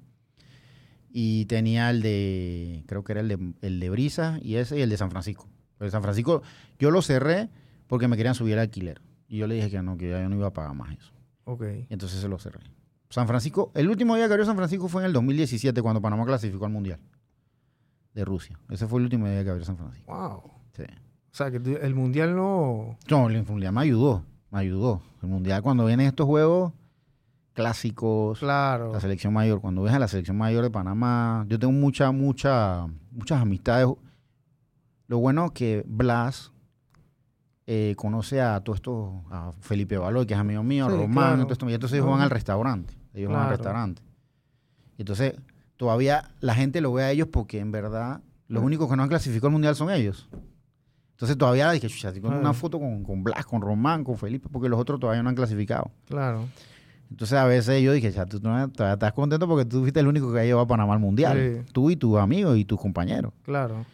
Y tenía el de, creo que era el de, el de Brisas y ese y el de San Francisco. De San Francisco yo lo cerré porque me querían subir el alquiler. Y yo le dije que no, que ya yo no iba a pagar más eso. Ok. Entonces se lo cerré. San Francisco, el último día que abrió San Francisco fue en el 2017 cuando Panamá clasificó al Mundial de Rusia. Ese fue el último día que abrió San Francisco. Wow. Sí. O sea, que el mundial no. No, el Mundial me ayudó, me ayudó. El Mundial cuando vienen estos juegos clásicos, Claro. la selección mayor, cuando ves a la selección mayor de Panamá, yo tengo mucha, mucha, muchas amistades. Lo bueno es que Blas eh, conoce a todo esto, a Felipe Baloy, que es amigo mío, a Sí, Román, claro. todo esto, y entonces ellos van al restaurante, ellos van al restaurante. Y entonces todavía la gente lo ve a ellos porque en verdad los únicos que no han clasificado al mundial son ellos. Entonces todavía dije, chucha, con Claro. una foto con, con Blas, con Román, con Felipe, porque los otros todavía no han clasificado. Claro. Entonces a veces yo dije, ya, tú todavía estás contento porque tú fuiste el único que ha llevado a Panamá al mundial. Sí. Tú y tus amigos y tus compañeros. Claro.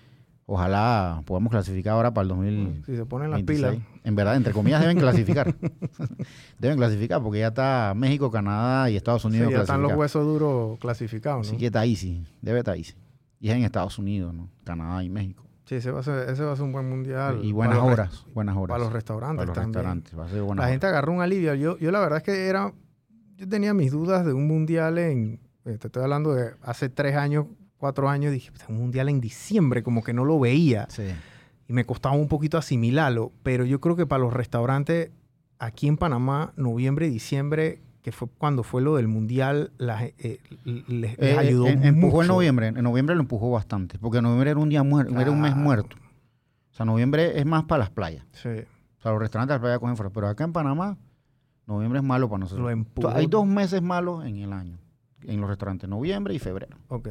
Ojalá podamos clasificar ahora para el 2000. Si se ponen las pilas. En verdad, entre comillas, deben clasificar. <laughs> deben clasificar porque ya está México, Canadá y Estados Unidos. Sí, ya están los huesos duros clasificados, ¿no? Así que está easy, debe estar easy. Y es en Estados Unidos, ¿no? Canadá y México. Sí, ese va a ser, ese va a ser un buen mundial. Y buenas horas, buenas horas. Para los restaurantes Para los restaurantes, va a ser buenas La gente agarró un alivio. Yo, yo la verdad es que era... Yo tenía mis dudas de un mundial en... Te estoy hablando de hace tres años, cuatro años. Dije, "Puta, un mundial en diciembre, como que no lo veía. Sí. Y me costaba un poquito asimilarlo. Pero yo creo que para los restaurantes aquí en Panamá, noviembre y diciembre, que fue cuando fue lo del mundial, la- eh, les, les Eh, ayudó eh, empujó en noviembre, en noviembre lo empujó bastante, porque noviembre era un día muerto, era un mes muerto. O sea, noviembre es más para las playas. Sí. O sea, los restaurantes de la playa cogen fuera. Pero acá en Panamá, noviembre es malo para nosotros. Lo empujó. Hay dos meses malos en el año, en los restaurantes, noviembre y febrero. Ok.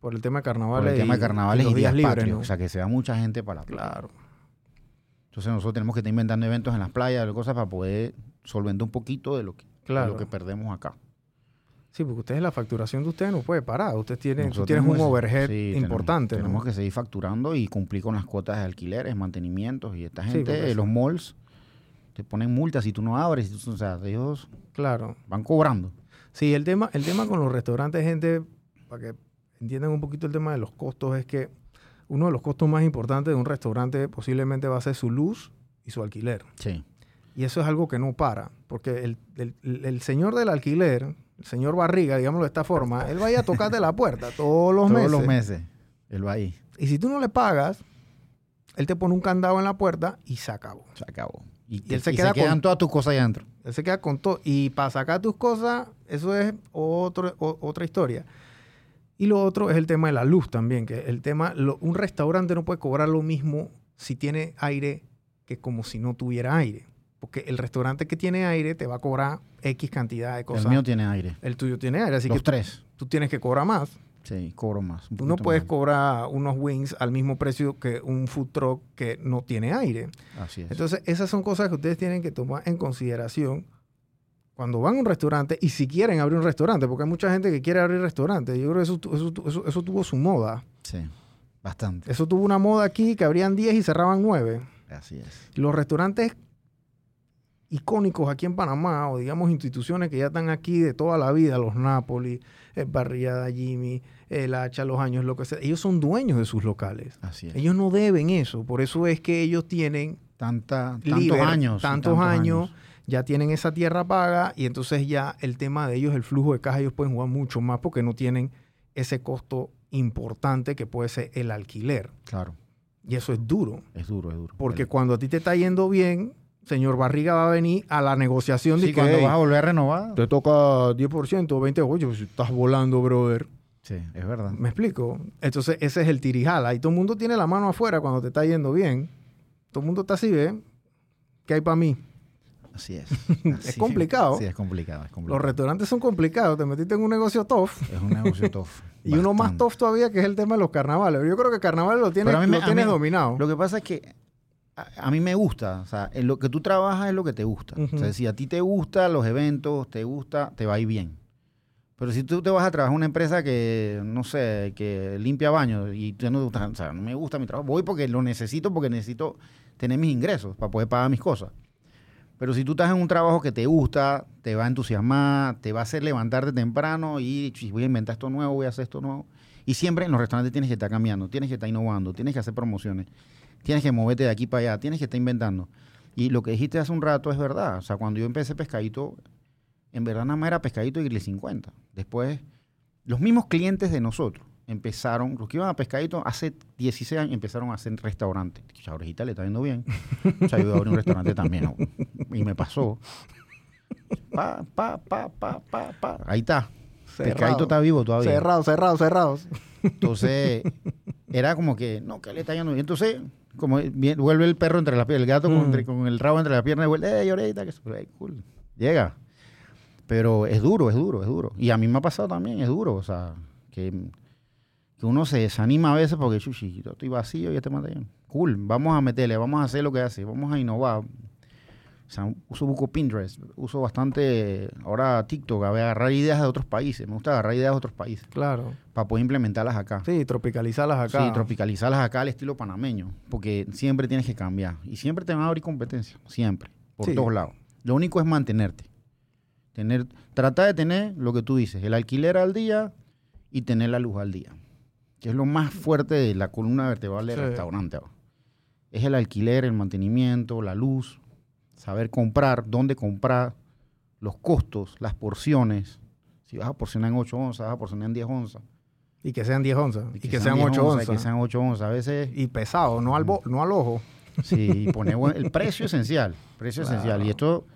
Por el tema de Por carnavales. el tema de y- carnavales y, días días libres, patrios. ¿no? O sea, que se da mucha gente para la playa. Claro. Entonces nosotros tenemos que estar inventando eventos en las playas, cosas para poder solventar un poquito de lo que, de Claro. lo que perdemos acá. Sí, porque ustedes la facturación de ustedes no puede parar. Ustedes tienen, tú tienes un overhead sí, tenemos- importante, ¿no? Tenemos que seguir facturando y cumplir con las cuotas de alquileres, mantenimientos. Y esta Sí, gente, eh, eso- los malls, te ponen multas si tú no abres. o sea, ellos Claro. van cobrando. Sí, el tema, el tema con los restaurantes, gente, para que entiendan un poquito el tema de los costos, es que uno de los costos más importantes de un restaurante posiblemente va a ser su luz y su alquiler. Sí. Y eso es algo que no para, porque el, el- el señor del alquiler, el señor Barriga, digámoslo de esta forma, <laughs> él vaya a tocarte la puerta todos los Todos meses. los meses. Él va ahí. Y si tú no le pagas, él te pone un candado en la puerta y se acabó. Se acabó. Y, él se y queda quedan con- todas tus cosas ahí adentro. Él se queda con todo. Y para sacar tus cosas, eso es otro, o- otra historia. Y lo otro es el tema de la luz también, que el tema, lo- un restaurante no puede cobrar lo mismo si tiene aire que como si no tuviera aire. Porque el restaurante que tiene aire te va a cobrar X cantidad de cosas. El mío tiene aire. El tuyo tiene aire, así los que tres. tú tienes que cobrar más. Sí, cobro más. Tú no puedes más. cobrar unos wings al mismo precio que un food truck que no tiene aire. Así es. Entonces, esas son cosas que ustedes tienen que tomar en consideración cuando van a un restaurante y si quieren abrir un restaurante, porque hay mucha gente que quiere abrir restaurante. Yo creo que eso, eso, eso- eso tuvo su moda. sí, bastante. Eso tuvo una moda aquí que abrían 10 y cerraban 9. Así es. Los restaurantes icónicos aquí en Panamá, o digamos instituciones que ya están aquí de toda la vida, los Napoli, el Barriada Jimmy, el Hacha, los años, lo que sea, ellos son dueños de sus locales. Así es. Ellos no deben eso, por eso es que ellos tienen Tanta, tantos liber- años. tantos años, ya tienen esa tierra paga y entonces ya el tema de ellos, el flujo de caja, ellos pueden jugar mucho más porque no tienen ese costo importante que puede ser el alquiler. Claro, Y eso es duro, es duro, es duro. porque cuando a ti te está yendo bien, señor Barriga va a venir a la negociación de Sí, que cuando "Hey, vas a volver a renovar. te toca 10%, 20%, oye, pues estás volando, brother. Sí, es verdad. ¿Me explico? Entonces ese es el tirijala. Y todo el mundo tiene la mano afuera cuando te está yendo bien. Todo el mundo está así, ¿ve? ¿Qué hay para mí? Así es. <laughs> Es complicado. Sí, es complicado, es Los restaurantes son complicados. Te metiste en un negocio tough. Es un negocio tough. <laughs> Y uno más tough todavía que es el tema de los carnavales. Yo creo que carnaval lo tienes, me- lo tienes mí- dominado. Lo que pasa es que a, a mí me gusta, o sea, en lo que tú trabajas es lo que te gusta. O sea, si a ti te gustan los eventos, te gusta, te va a ir bien. Pero si tú te vas a trabajar en una empresa que, no sé, que limpia baños y tú no, te gusta- o sea, no me gusta mi trabajo, voy porque lo necesito, porque necesito tener mis ingresos para poder pagar mis cosas. Pero si tú estás en un trabajo que te gusta, te va a entusiasmar, te va a hacer levantarte temprano y "Ch, voy a inventar esto nuevo, voy a hacer esto nuevo. Y siempre en los restaurantes tienes que estar cambiando, tienes que estar innovando, tienes que hacer promociones, tienes que moverte de aquí para allá, tienes que estar inventando. Y lo que dijiste hace un rato es verdad. O sea, cuando yo empecé pescadito, en verdad nada más era pescadito y Grill 50. Después, los mismos clientes de nosotros empezaron, los que iban a pescadito hace 16 años, empezaron a hacer restaurantes. Orejita le está yendo bien. O sea, yo iba a abrir un restaurante también. ¿no? Y me pasó. Pa, pa, pa, pa, pa, pa. Ahí está. Pescadito está vivo todavía. Cerrados, cerrados, cerrados. Entonces, era como que, no, que le está yendo bien. Entonces, como bien- vuelve el perro entre las piernas, el gato con, Mm. entre- con el rabo entre las piernas, y vuelve, ¡eh, ahorita! Que, cool. Llega. Pero es duro, es duro, es duro. Y a mí me ha pasado también, es duro. O sea, que, que uno se desanima a veces porque, chuchi, yo estoy vacío y este mata Cool, vamos a meterle, vamos a hacer lo que hace, vamos a innovar. O sea, uso poco Pinterest, uso bastante ahora TikTok, a ver, agarrar ideas de otros países. Me gusta agarrar ideas de otros países Claro. para poder implementarlas acá. Sí, tropicalizarlas acá. Sí, tropicalizarlas acá al estilo panameño, porque siempre tienes que cambiar y siempre te van a abrir competencia, siempre, por Sí. todos lados. Lo único es mantenerte. Tener, tratar de tener lo que tú dices, el alquiler al día y tener la luz al día, que es lo más fuerte de la columna vertebral del Sí. restaurante. Es el alquiler, el mantenimiento, la luz, saber comprar, dónde comprar, los costos, las porciones. Si vas a porcionar en 8 onzas, vas a porcionar en 10 onzas. Y que sean 10 onzas. Y, que, sean 10 8 onzas, onzas. Que sean 8 onzas. A veces Y pesado, no al, bo- no al ojo. Sí, y buen- el precio esencial, precio Claro. esencial. Y esto,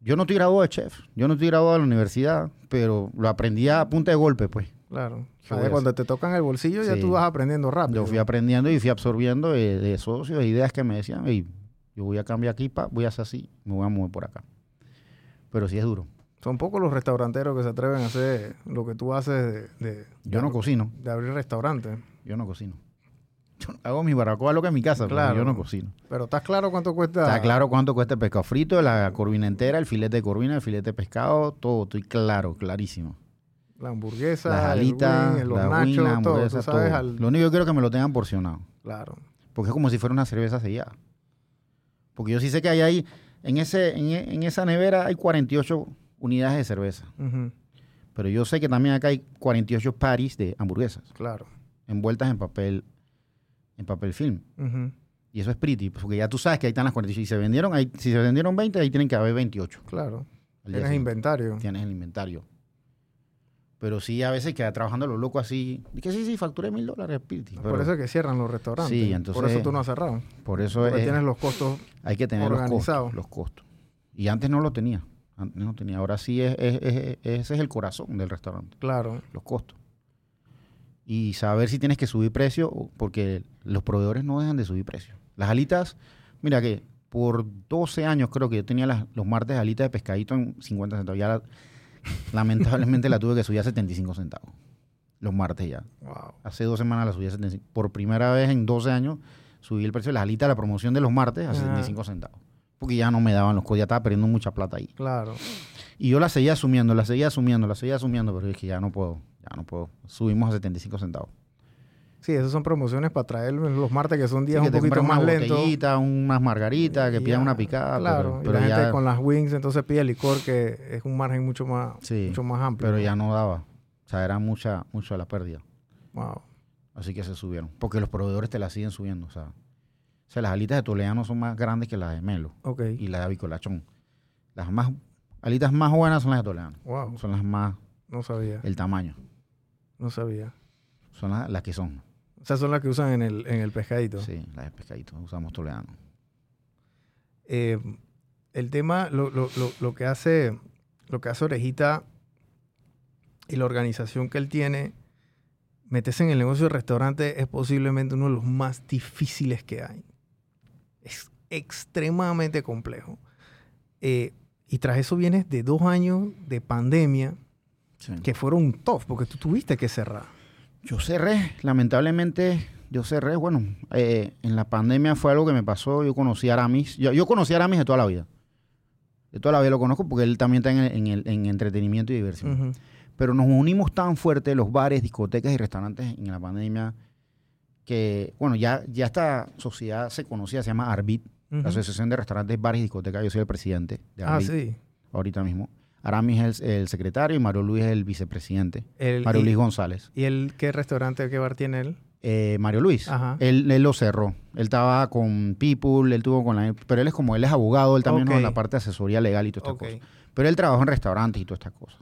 yo no estoy graduado de chef, yo no estoy graduado de la universidad, pero lo aprendí a punta de golpe, pues. Claro. ¿Qué voy Sabes, a cuando te tocan el bolsillo ya tú vas aprendiendo rápido. Yo fui aprendiendo y fui absorbiendo de, de socios, de ideas que me decían, "Ey, yo voy a cambiar aquí, pa, voy a hacer así, me voy a mover por acá. Pero sí es duro. Son pocos los restauranteros que se atreven a hacer lo que tú haces de, de, Yo no de- cocino, de abrir restaurantes. yo no cocino. <laughs> Yo hago mi barbacoa lo que en mi casa, Claro. pero yo no cocino. Pero ¿estás claro cuánto cuesta? Está claro cuánto cuesta el pescado frito, la corvina entera, el filete de corvina, el filete de pescado, todo, estoy claro, clarísimo. La hamburguesa, Las el alitas, wing, los la nachos, wing, la todo. hamburguesa, Tú sabes todo. al- Lo único que quiero es que me lo tengan porcionado. Claro. Porque es como si fuera una cerveza sellada. Porque yo sí sé que hay ahí, en, ese, en, en esa nevera hay 48 unidades de cerveza. Pero yo sé que también acá hay 48 paris de hamburguesas Claro. envueltas en papel, en papel film. Y eso es pretty, pues, porque ya tú sabes que ahí están las 48. Y se vendieron, ahí, si se vendieron 20, ahí tienen que haber 28. Claro. Tienes siguiente. inventario. Tienes el inventario. Pero sí, a veces queda trabajando lo loco así. Y que sí, sí, facturé mil dólares, pretty. Por eso es que cierran los restaurantes. Sí, entonces- Por eso tú no has cerrado. por eso Porque es- tienes los costos. hay que tener los organizado. costos, los costos. Y antes no lo tenía. Antes no tenía. Ahora sí, es, es- es- ese es el corazón del restaurante, Claro. los costos. Y saber si tienes que subir precio, porque los proveedores no dejan de subir precio. Las alitas, mira que por 12 años creo que yo tenía las- los martes alitas de pescadito en 50 centavos. Ya la- lamentablemente la tuve que subir a 75 centavos. Los martes ya. Wow. Hace dos semanas la subí a 75. Por primera vez en 12 años subí el precio de las alitas de la promoción de los martes a Ajá. 75 centavos. Porque ya no me daban los costos, ya estaba perdiendo mucha plata ahí. Claro. Y yo la seguía asumiendo, la seguía asumiendo, la seguía asumiendo, pero dije, ya no puedo, ya no puedo. Subimos a 75 centavos. Sí, esas son promociones para traer los martes que son días Sí, que un poquito más lentos. unas margaritas, que pidan una picada. Claro, pero, y la ya, gente con las wings entonces pide licor que es un margen mucho más, sí, mucho más amplio. pero ya no daba. O sea, era mucha, mucho la pérdida. Wow. Así que se subieron. Porque los proveedores te la siguen subiendo. O sea, o sea las alitas de Toledano son más grandes que las de Melo. Ok. y la de avicolachón. Las más alitas más buenas son las de Toledano. Wow. Son las más, No sabía. el tamaño. No sabía. Son las, las que son. Sea, son las que usan en el, en el pescadito. Sí, las de pescadito. Usamos Toledano. Eh, el tema, lo, lo, lo, lo que hace, lo que hace Orejita y la organización que él tiene, meterse en el negocio de restaurante es posiblemente uno de los más difíciles que hay. Es extremadamente complejo. Eh, y tras eso vienes de dos años de pandemia que fueron tough, porque tú tuviste que cerrar. Yo cerré, lamentablemente, yo cerré. Bueno, eh, en la pandemia fue algo que me pasó. Yo conocí a Aramis. Yo, yo conocí a Aramis de toda la vida. De toda la vida lo conozco porque él también está en, el- en el, en entretenimiento y diversión. Pero nos unimos tan fuerte los bares, discotecas y restaurantes en la pandemia que, bueno, ya, ya esta sociedad se conocía, se llama ARBIT, la Asociación de Restaurantes, Bares y Discotecas. Yo soy el presidente de Ah, ARBIT sí. ahorita mismo. Aramis es el, el secretario y Mario Luis es el vicepresidente. El- Mario y, Luis González. ¿Y él qué restaurante, qué bar tiene él? Eh, Mario Luis, Ajá. él, él lo cerró. Él estaba con People, él tuvo con la... Pero él es como, él es abogado, él también Ok. no en la parte de asesoría legal y todas estas Ok. cosas. Pero él trabajó en restaurantes y todas estas cosas.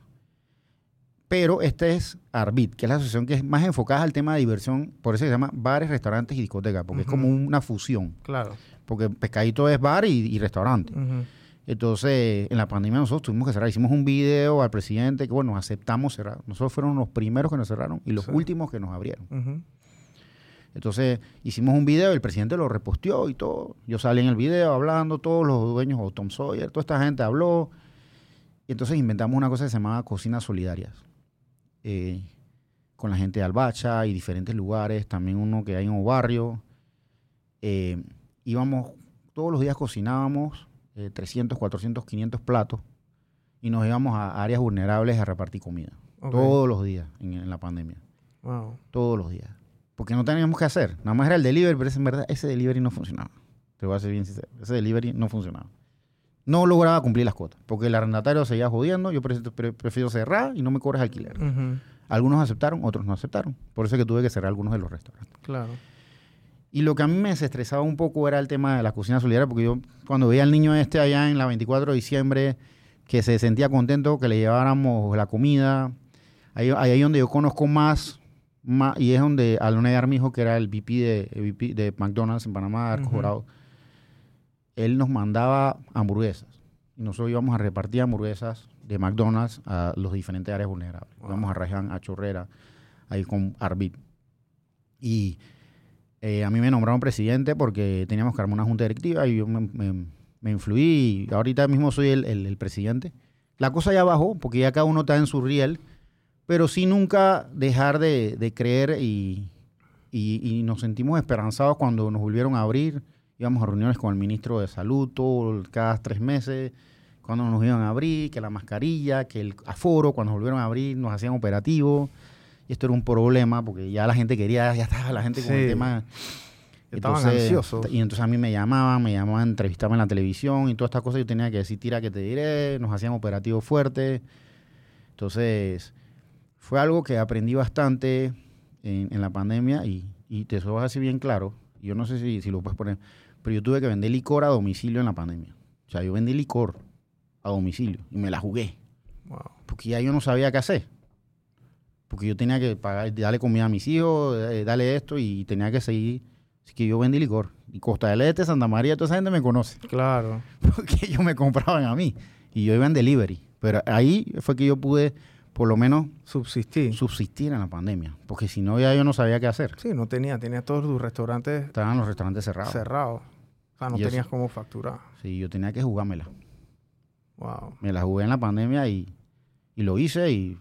Pero este es Arbit, que es la asociación que es más enfocada al tema de diversión, por eso se llama bares, restaurantes y discotecas, porque es como una fusión. Claro. Porque Pescadito es bar y, y restaurante. Ujú. Entonces, en la pandemia nosotros tuvimos que cerrar. Hicimos un video al presidente que, bueno, aceptamos cerrar. Nosotros fueron los primeros que nos cerraron y los Sí. últimos que nos abrieron. Entonces, hicimos un video el presidente lo reposteó y todo. Yo salí en el video hablando, todos los dueños, o Tom Sawyer, toda esta gente habló. Y entonces inventamos una cosa que se llamaba Cocinas Solidarias. eh, con la gente de Albacha y diferentes lugares, también uno que hay en un barrio. Eh, íbamos, todos los días cocinábamos 300, 400, 500 platos y nos íbamos a áreas vulnerables a repartir comida. Todos los días en, en la pandemia. Wow. Todos los días. Porque no teníamos que hacer. Nada más era el delivery, pero es en verdad ese delivery no funcionaba. Te voy a ser bien sincero. Ese delivery no funcionaba. No lograba cumplir las cuotas. Porque el arrendatario seguía jodiendo. Yo pre- pre- prefiero cerrar y no me cobres alquiler. Algunos aceptaron, otros no aceptaron. Por eso es que tuve que cerrar algunos de los restaurantes. Claro. Y lo que a mí me desestresaba un poco era el tema de la cocina solidaria, porque yo cuando veía al niño este allá en la 24 de diciembre, que se sentía contento que le lleváramos la comida, ahí, ahí es donde yo conozco más, más y es donde Alone Armijo, que era el VP de, el VP de McDonald's en Panamá, Arcos Ujú. Dorados, él nos mandaba hamburguesas. Y nosotros íbamos a repartir hamburguesas de McDonald's a los diferentes áreas vulnerables. Wow. Íbamos a Raján, a Chorrera, ahí con Arbit. Y eh, a mí me nombraron presidente porque teníamos que armar una junta directiva y yo me, me- me influí y ahorita mismo soy el, el- presidente. La cosa ya bajó porque ya cada uno está en su riel, pero sí nunca dejar de, de creer y, y- nos sentimos esperanzados cuando nos volvieron a abrir. Íbamos a reuniones con el ministro de Salud todo, cada tres meses, cuando nos iban a abrir, que la mascarilla, que el aforo, cuando nos volvieron a abrir nos hacían operativos. Y esto era un problema porque ya la gente quería, ya estaba la gente con el tema. Estaban ansiosos. Y entonces a mí me llamaban, me llamaban a entrevistarme en la televisión y todas estas cosas. Yo tenía que decir, tira que te diré, nos hacían operativos fuertes. Entonces, fue algo que aprendí bastante en, en la pandemia y, y te lo voy a decir bien claro. Yo no sé si, si lo puedes poner, pero yo tuve que vender licor a domicilio en la pandemia. O sea, yo vendí licor a domicilio y me la jugué Wow. porque ya yo no sabía qué hacer. Porque yo tenía que pagar, darle comida a mis hijos, eh, darle esto y tenía que seguir. Así que yo vendí licor. Y Costa del Este, Santa María, toda esa gente me conoce. <laughs> Claro. Porque ellos me compraban a mí. Y yo iba en delivery. Pero ahí fue que yo pude, por lo menos, Subsistí. subsistir en la pandemia. Porque si no, ya yo no sabía qué hacer. Sí, no tenía, tenía todos tus restaurantes Estaban los restaurantes cerrados. cerrados. O sea, no tenías cómo facturar. Sí, yo tenía que jugármela. Wow. Me la jugué en la pandemia y, y lo hice y,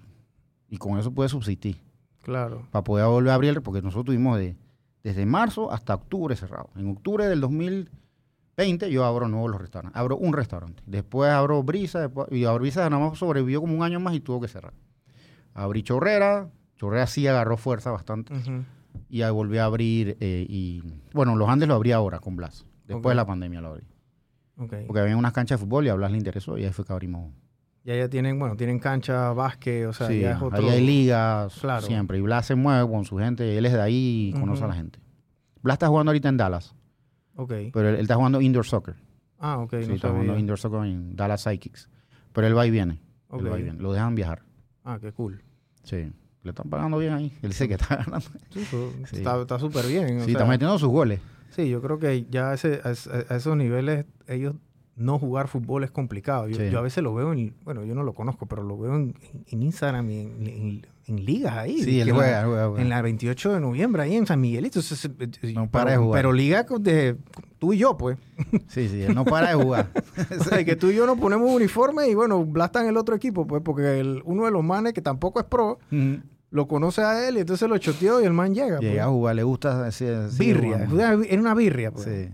y con eso pude subsistir. Claro. para poder volver a abrir, porque nosotros tuvimos de, desde marzo hasta octubre cerrado. En octubre del 2020 yo abro nuevos los restaurantes. Abro un restaurante. Después abro Brisa, después, y abro Brisa nada más sobrevivió como un año más y tuvo que cerrar. Abrí Chorrera, Chorrera sí agarró fuerza bastante. Y ahí volví a abrir, eh, y bueno, los Andes lo abrí ahora con Blas. Después de la pandemia lo abrí. Porque había unas canchas de fútbol y a Blas le interesó y ahí fue que abrimos. Ya ya tienen, bueno, tienen cancha, básquet, o sea, Sí, ya es otro. ahí hay ligas Claro. siempre. Y Blas se mueve con su gente. Él es de ahí y conoce a la gente. Blas está jugando ahorita en Dallas. Ok. Pero él, él está jugando indoor soccer. Ah, ok, Sí, no está sabía. jugando indoor soccer en Dallas Psychics. Pero él va y viene. Ok. Él va y viene. Lo dejan viajar. Ah, qué cool. Sí. Le están pagando bien ahí. Él dice que está ganando. Sí. <laughs> Está súper bien. o Sí, está metiendo sus goles. Sí, yo creo que ya ese- a esos niveles, ellos no jugar fútbol es complicado. Yo, Sí. yo a veces lo veo en, bueno, yo no lo conozco, pero lo veo en, en Instagram y en, en- en ligas ahí. Sí, él juega, en, juega, la, juega. en la 28 de noviembre, ahí en San Miguelito. Es- eh, No pero, para de jugar. pero liga de tú y yo, pues. Sí, sí, él no para de jugar. <laughs> O sea, que tú y yo nos ponemos uniforme y bueno, Blas está en el otro equipo, pues, porque el- uno de los manes que tampoco es pro, lo conoce a él y entonces lo choteó y el man llega. pues. Llega a jugar, le gusta así birria. Es una, birria, pues. Sí.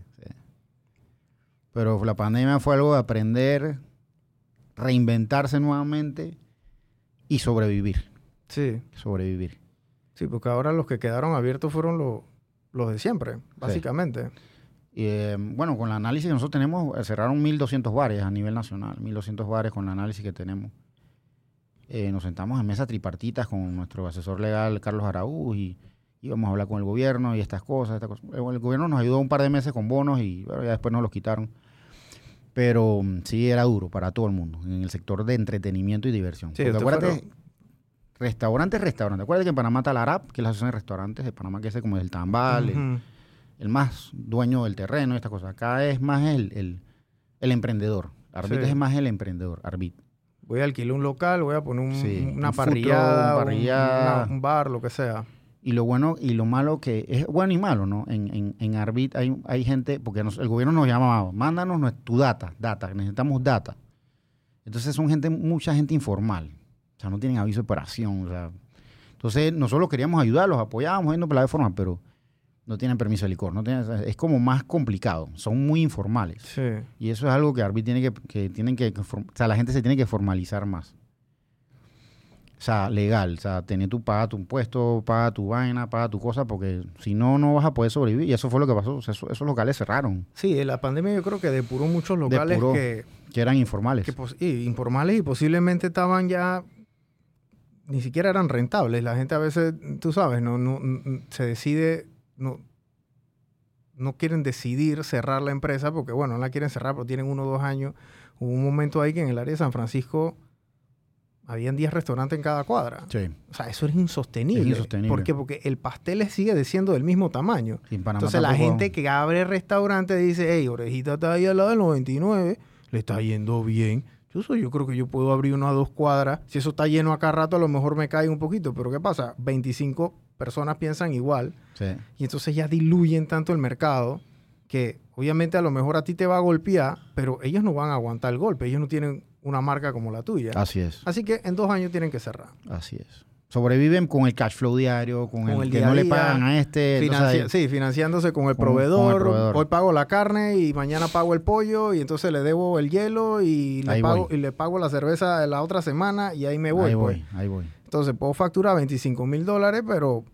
Pero la pandemia fue algo de aprender, reinventarse nuevamente y sobrevivir. Sí. Sobrevivir. Sí, porque ahora los que quedaron abiertos fueron los, los de siempre, básicamente. Y, eh, bueno, con el análisis que nosotros tenemos, eh, cerraron 1.200 bares a nivel nacional, 1.200 bares con el análisis que tenemos. Eh, nos sentamos en mesas tripartitas con nuestro asesor legal, Carlos Araúz, y íbamos a hablar con el gobierno y estas cosas. Estas cosas. El gobierno nos ayudó un par de meses con bonos y bueno, ya después nos los quitaron. Pero mm, sí era duro para todo el mundo, en el sector de entretenimiento y diversión. Sí, acuérdate, fueron- restaurantes, restaurantes. Acuérdate que en Panamá está la ARAP, que es la Asociación de Restaurantes de Panamá, que es como el Tambal, el- más dueño del terreno y estas cosas. Acá es más el, el, el emprendedor. Arbit Sí. es más el emprendedor, Arbit. Voy a alquilar un local, voy a poner un- Sí, una un parrillada, un un- parrillada. una- un bar, lo que sea. Y lo bueno y lo malo que es bueno y malo, ¿no? En, en, en Arbit hay, hay gente, porque nos- el gobierno nos llama, mándanos tu data, data, necesitamos data. Entonces son gente, mucha gente informal. O sea, no tienen aviso de operación. O sea. Entonces nosotros queríamos ayudarlos, apoyábamos en plataformas, pero no tienen permiso de licor. No tienen, es como más complicado. Son muy informales. Sí. Y eso es algo que Arby tiene que, que tienen que, o sea, la gente se tiene que formalizar más. O sea, legal, o sea, tener tu, paga tu impuesto, paga tu vaina, paga tu cosa, porque si no, no vas a poder sobrevivir. Y eso fue lo que pasó. O sea, eso- esos locales cerraron, Sí, la pandemia yo creo que depuró muchos locales Depuró. que, que eran informales. que y informales y posiblemente estaban ya ni siquiera eran rentables. La gente a veces, tú sabes, no, no, n- se decide, no, no quieren decidir cerrar la empresa porque, bueno, no la quieren cerrar, pero tienen uno o dos años. Hubo un momento ahí que en el área de San Francisco habían 10 restaurantes en cada cuadra. Sí. O sea, eso es insostenible. Es insostenible. ¿Por qué? Porque el pastel sigue siendo del mismo tamaño. Y en Panamá Entonces la gente que abre restaurante dice, hey, Orejita está ahí al lado del 99, le está yendo bien. Yo, soy, yo creo que yo puedo abrir una a dos cuadras. Si eso está lleno acá rato, a lo mejor me cae un poquito. Pero ¿qué pasa? 25 personas piensan igual Sí. y entonces ya diluyen tanto el mercado que obviamente a lo mejor a ti te va a golpear, pero ellos no van a aguantar el golpe. Ellos no tienen una marca como la tuya. Así es. Así que en dos años tienen que cerrar. Así es. Sobreviven con el cash flow diario, con, Con el, el que día no le pagan a este. entonces sí, financiándose con el, Con- con el proveedor. proveedor. Hoy pago la carne y mañana pago el pollo y entonces le debo el hielo y le, Ahí pago, voy. y le pago la cerveza de la otra semana y ahí me voy. ahí pues. voy, ahí voy. Entonces puedo facturar 25 mil dólares, pero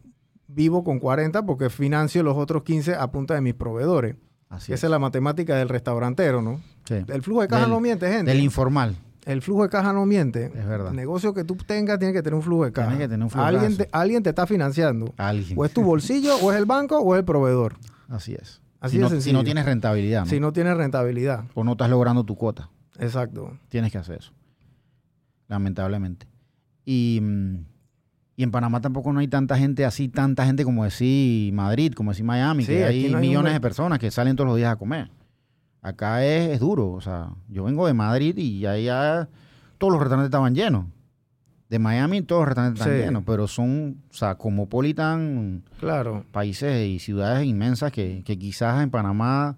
vivo con 40 porque financio los otros 15 a punta de mis proveedores. Así Esa es la matemática del restaurantero, ¿no? Sí. El flujo de caja Del- no miente, gente. Del informal. El flujo de caja no miente. Es verdad. El negocio que tú tengas tiene que tener un flujo de caja. Tiene que tener un flujo de alguien, caja. te, alguien te está financiando. Alguien. O es tu bolsillo, o es el banco, o es el proveedor. Así es. Así si, de no, si no tienes rentabilidad, ¿no? Si no tiene rentabilidad. o no estás logrando tu cuota, Exacto. tienes que hacer eso. Lamentablemente. Y, mm, y en Panamá tampoco no hay tanta gente así, tanta gente como decir Madrid, como decir Miami, Sí, que hay no hay un millones de personas que salen todos los días a comer. Acá es, es duro. O sea, yo vengo de Madrid y allá todos los restaurantes estaban llenos. De Miami todos los restaurantes están Sí. llenos, pero son, o sea, cosmopolitan Claro. países y ciudades inmensas que, que quizás en Panamá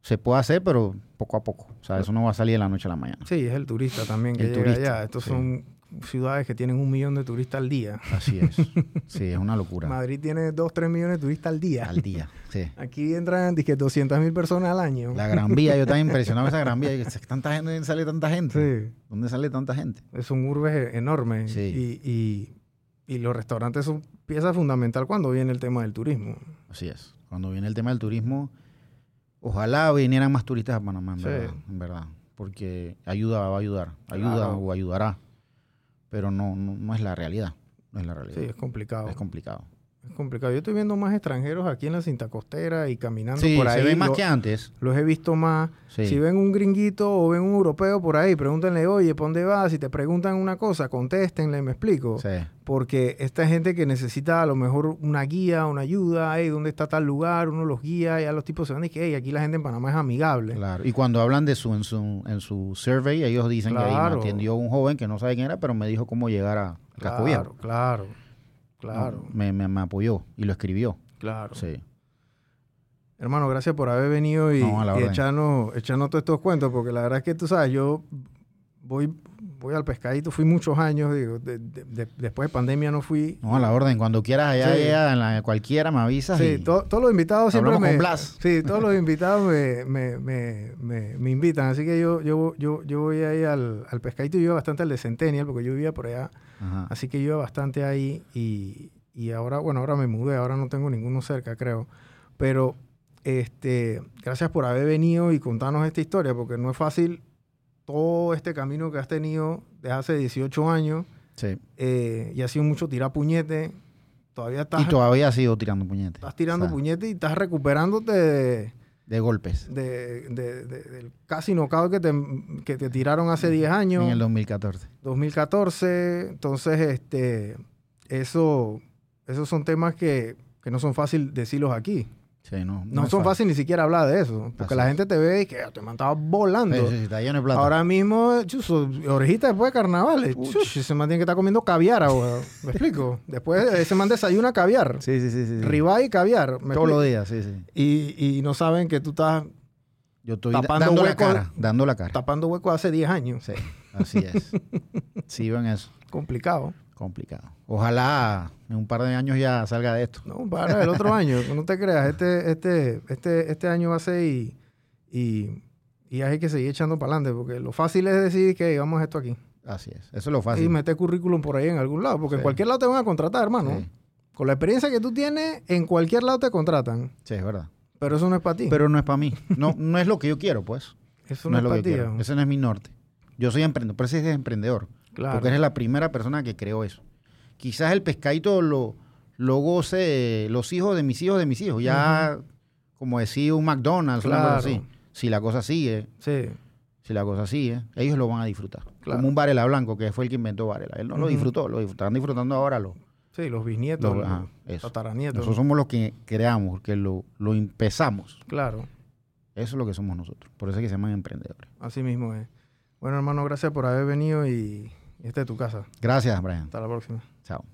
se puede hacer, pero poco a poco. O sea, eso no va a salir de la noche a la mañana. Sí, es el turista también que El llega turista, allá. Estos sí. son ciudades que tienen un millón de turistas al día. Así es. <laughs> Sí, es una locura. Madrid tiene 2, 3 millones de turistas al día. Al día. Sí. <laughs> Aquí entran dizque 200 mil personas al año. La Gran Vía, yo estaba impresionado esa Gran Vía. <laughs> ¿Tanta gente? ¿Dónde sale tanta gente? Sí, ¿Dónde sale tanta gente? son urbes enormes. Sí. Y, y- y los restaurantes son pieza fundamental cuando viene el tema del turismo. Así es. Cuando viene el tema del turismo, ojalá vinieran más turistas a Panamá, en, Sí. verdad, en verdad. Porque ayuda, va a ayudar. Ayuda Claro. o ayudará. Pero no, no, no es la realidad. No es la Sí, realidad. es complicado. es complicado. Es complicado. Yo estoy viendo más extranjeros aquí en la cinta costera y caminando Sí, por ahí. se ve más Lo- que antes. Los he visto más. Sí. Si ven un gringuito o ven un europeo por ahí, pregúntenle, oye, ¿por dónde vas? Si te preguntan una cosa, contéstenle, me explico. Sí. Porque esta gente que necesita a lo mejor una guía, una ayuda, hey, ¿dónde está tal lugar? Uno los guía, ya los tipos se van y que, hey, aquí la gente en Panamá es amigable. Claro. Y cuando hablan de su en su en su survey, ellos dicen que ahí me atendió un joven que no sabe quién era, pero me dijo cómo llegar a casco viejo. Claro, claro, claro, No, me, me, me apoyó y lo escribió. claro. Sí. Hermano, gracias por haber venido y, No, y echarnos, echarnos todos estos cuentos, porque la verdad es que tú sabes, yo voy, voy al pescadito, fui muchos años, digo, de- de- de- después de pandemia no fui. No, a la orden. Cuando quieras allá, Sí. allá en la, cualquiera me avisas. Sí, y- to- todos los invitados siempre me... con Blas. Sí, todos los <laughs> invitados me, me, me, me, me invitan, así que yo, yo, yo, yo voy ahí al, al pescadito y yo iba bastante al de Centennial, porque yo vivía por allá, Ajá. así que yo iba bastante ahí y, y ahora, bueno, ahora me mudé, ahora no tengo ninguno cerca, creo, pero este, gracias por haber venido y contarnos esta historia, porque no es fácil todo este camino que has tenido desde hace 18 años Sí. eh, y ha sido mucho tirar puñete. Todavía estás, Y todavía sigo tirando puñetes. estás tirando O sea, puñete y estás recuperándote de, De golpes. de- de- de- del casi knockout que te, que te tiraron hace 10 años, En el 2014. 2014. Entonces, este, eso, esos son temas que, que no son fácil decirlos aquí. Sí, no. Son fácil ni siquiera hablar de eso, porque Así la gente te ve y que "Ah, te mandaba volando. Sí, sí, sí, está lleno de plata. Ahora mismo, chuzo, orejita después de carnavales. Chuch, ese man tiene que estar comiendo caviar ahora. <laughs> ¿Me explico? Después ese man desayuna caviar. sí, sí, sí. sí. Y caviar. ¿me Todos los días, sí, sí. Y, y no saben que tú estás Yo estoy Tapando dando la cara. Dando la cara. tapando huecos hace 10 años. Sí, así es. <laughs> Sí, ven eso. Complicado. Complicado. Ojalá en un par de años ya salga de esto. No, para el otro año, <laughs> no te creas. Este, este, este, este año va a ser y, y, y hay que seguir echando para adelante, porque lo fácil es decir que vamos a esto aquí. Así es. Eso es lo fácil. Y meter currículum por ahí en algún lado, porque en cualquier lado te van a contratar, hermano. Sí. Con la experiencia que tú tienes, en cualquier lado te contratan. Sí, es verdad. Pero eso no es para ti. Pero no es para mí. No, no es lo que yo quiero, pues. eso no, no, es lo es que quiero. ¿no? Ese no es mi norte. Yo soy emprendedor. Por eso es emprendedor. Claro. Porque eres la primera persona que creó eso. Quizás el pescadito lo, lo goce los hijos de mis hijos de mis hijos. Ya, como decía un McDonald's, una cosa Claro. así. Si la cosa sigue, Sí, si la cosa sigue, ellos lo van a disfrutar. Claro. Como un Varela Blanco, que fue el que inventó Varela. Él no lo disfrutó, lo están disfrutando ahora los, sí, los bisnietos, los- ajá, los tataranietos. Nosotros somos los que creamos, que lo, lo empezamos. Claro, Eso es lo que somos nosotros. Por eso es que se llaman emprendedores. así mismo es. Bueno, hermano, gracias por haber venido y esta es tu casa. Gracias, Brian. Hasta la próxima. Chao.